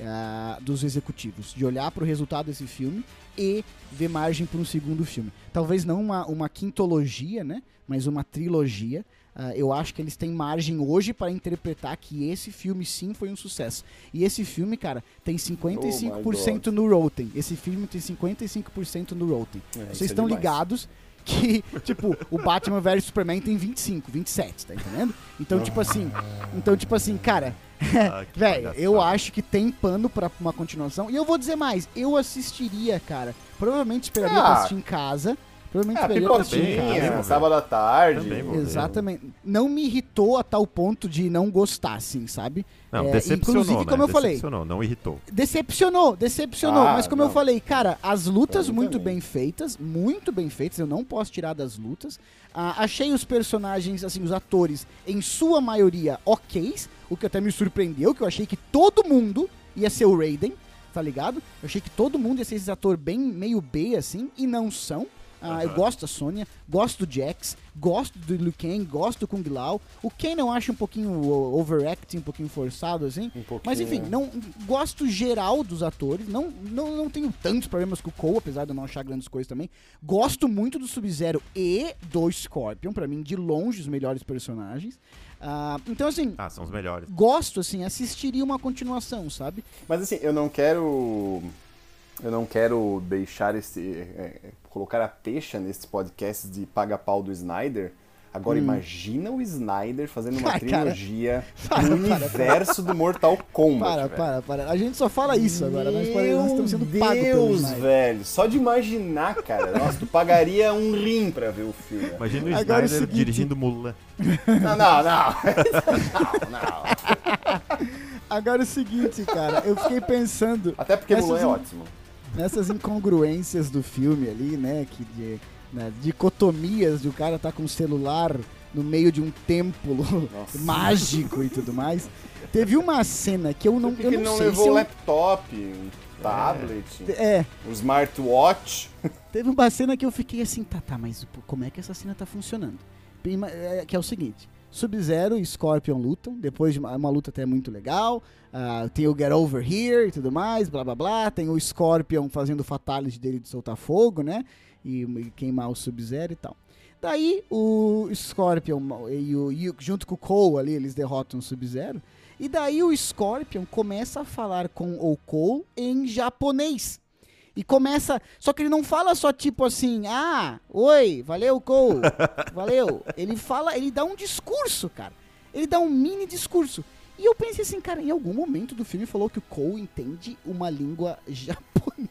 ah, dos executivos, de olhar para o resultado desse filme e ver margem para um segundo filme. Talvez não uma, uma quintologia, né? Mas uma trilogia. Ah, eu acho que eles têm margem hoje para interpretar que esse filme sim foi um sucesso. E esse filme, cara, tem 55% no Rotten. Esse filme tem 55% no Rotten. É, Vocês é estão demais. ligados que, tipo, o Batman vs Superman tem 25, 27, tá entendendo? Então, tipo assim, então, tipo assim, cara, Ah, velho, eu acho que tem pano pra uma continuação. E eu vou dizer mais, eu assistiria, cara. Provavelmente esperaria Ah. pra assistir em casa. Provavelmente Ah, esperaria pra assistir em pipoquinha, casa. vou ver. sábado à tarde. Exatamente. Não me irritou a tal ponto de não gostar, assim, sabe? Não, É, decepcionou, inclusive, né? como eu falei, Decepcionou, não irritou. Decepcionou, decepcionou. Ah, mas como eu não. falei, cara, as lutas muito bem feitas, muito bem feitas, eu não posso tirar das lutas. Ah, achei os personagens, assim, os atores, em sua maioria, ok, o que até me surpreendeu, que eu achei que todo mundo ia ser o Raiden, tá ligado? Eu achei que todo mundo ia ser esse ator bem meio B, assim, e não são. Ah, Eu Aham. gosto da Sônia, gosto do Jax, gosto do Liu Kang, gosto do Kung Lao. O Ken eu acho um pouquinho overacting, um pouquinho forçado, assim. Um pouquinho. Mas enfim, não gosto geral dos atores. Não, não, não tenho tantos problemas com o Cole, apesar de eu não achar grandes coisas também. Gosto muito do Sub-Zero e do Scorpion, pra mim, de longe, os melhores personagens. Ah, então, assim, Ah, são os melhores. gosto, assim, assistiria uma continuação, sabe? Mas assim, eu não quero. Eu não quero deixar esse. é, é, colocar a peixa nesses podcasts de paga-pau do Snyder. Agora imagina o Snyder fazendo uma Ah, cara. trilogia Para, no para, universo do Mortal Kombat. Para, velho. para, para. A gente só fala isso agora. Nós, pare- nós estamos sendo Meu pagos pelo Deus, Snyder. velho. Só de imaginar, cara. Nossa, tu pagaria um rim pra ver o filme. Imagina o Agora é o Snyder seguinte- dirigindo Mulan. Não, não, não. não, não. Agora é o seguinte, cara. Eu fiquei pensando. Até porque Mulan é ótimo. Nessas incongruências do filme ali, né? Que de, né, dicotomias de o cara tá com o celular no meio de um templo mágico e tudo mais. Teve uma cena que eu não, Por que eu que não, não sei levou se eu... laptop, um tablet, É, um smartwatch? teve uma cena que eu fiquei assim, tá, tá, mas como é que essa cena tá funcionando? É, que é o seguinte, Sub-Zero e Scorpion lutam, depois de uma, uma luta até muito legal, ah, tem o Get Over Here e tudo mais, blá blá blá, tem o Scorpion fazendo o fatality dele de soltar fogo, né, e, e queimar o Sub-Zero e tal. Daí o Scorpion e o, e junto com o Cole ali, eles derrotam o Sub-Zero, e daí o Scorpion começa a falar com o Cole em japonês. E começa. Só que ele não fala só tipo assim, ah, oi, valeu, Cole, valeu. Ele fala, ele dá um discurso, cara. Ele dá um mini discurso. E eu pensei assim, cara, em algum momento do filme falou que o Cole entende uma língua japonesa.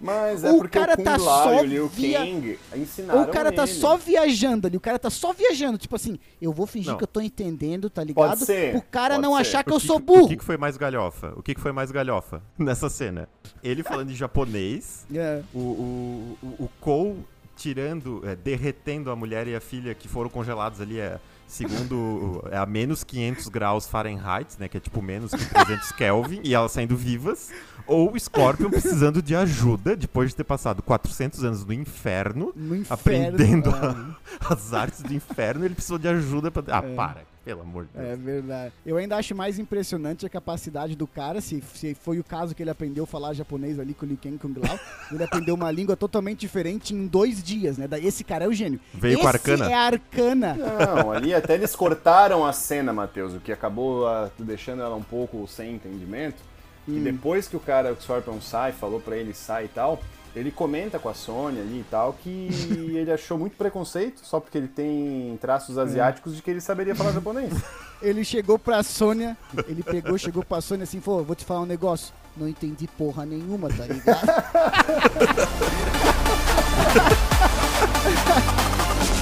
Mas é O porque cara o Kung tá Lao só e o Liu via- Kang ensinaram o cara tá ele. só viajando ali, o cara tá só viajando, tipo assim, eu vou fingir Não. que eu tô entendendo, tá ligado? Pode ser, O cara pode não ser. achar que O eu que sou que- burro. O que, que foi mais galhofa? O que, que foi mais galhofa nessa cena? Ele falando em japonês, É. o, o, o, o Cole tirando, é, derretendo a mulher e a filha que foram congelados ali, é, segundo, é a menos 500 graus Fahrenheit, né, que é tipo menos que 300 Kelvin, e elas saindo vivas, ou o Scorpion precisando de ajuda, depois de ter passado 400 anos no inferno, No inferno. aprendendo ah. as artes do inferno, ele precisou de ajuda pra... Ah, É. para, pelo amor de Deus. É verdade. Eu ainda acho mais impressionante a capacidade do cara, se, se foi o caso que ele aprendeu a falar japonês ali com o Liu Kang Kung Lao, ele aprendeu uma língua totalmente diferente em dois dias, né? Daí esse cara é o gênio. Veio esse com a arcana. é a arcana. Não, ali até eles cortaram a cena, Matheus, o que acabou ah, deixando ela um pouco sem entendimento. Hum. E depois que o cara, o Scorpion sai, falou pra ele sai e tal, ele comenta com a Sônia ali e tal que ele achou muito preconceito, só porque ele tem traços asiáticos de que ele saberia falar japonês. Ele chegou pra Sônia, ele pegou, chegou pra Sônia assim, falou, vou te falar um negócio. Não entendi porra nenhuma, tá ligado?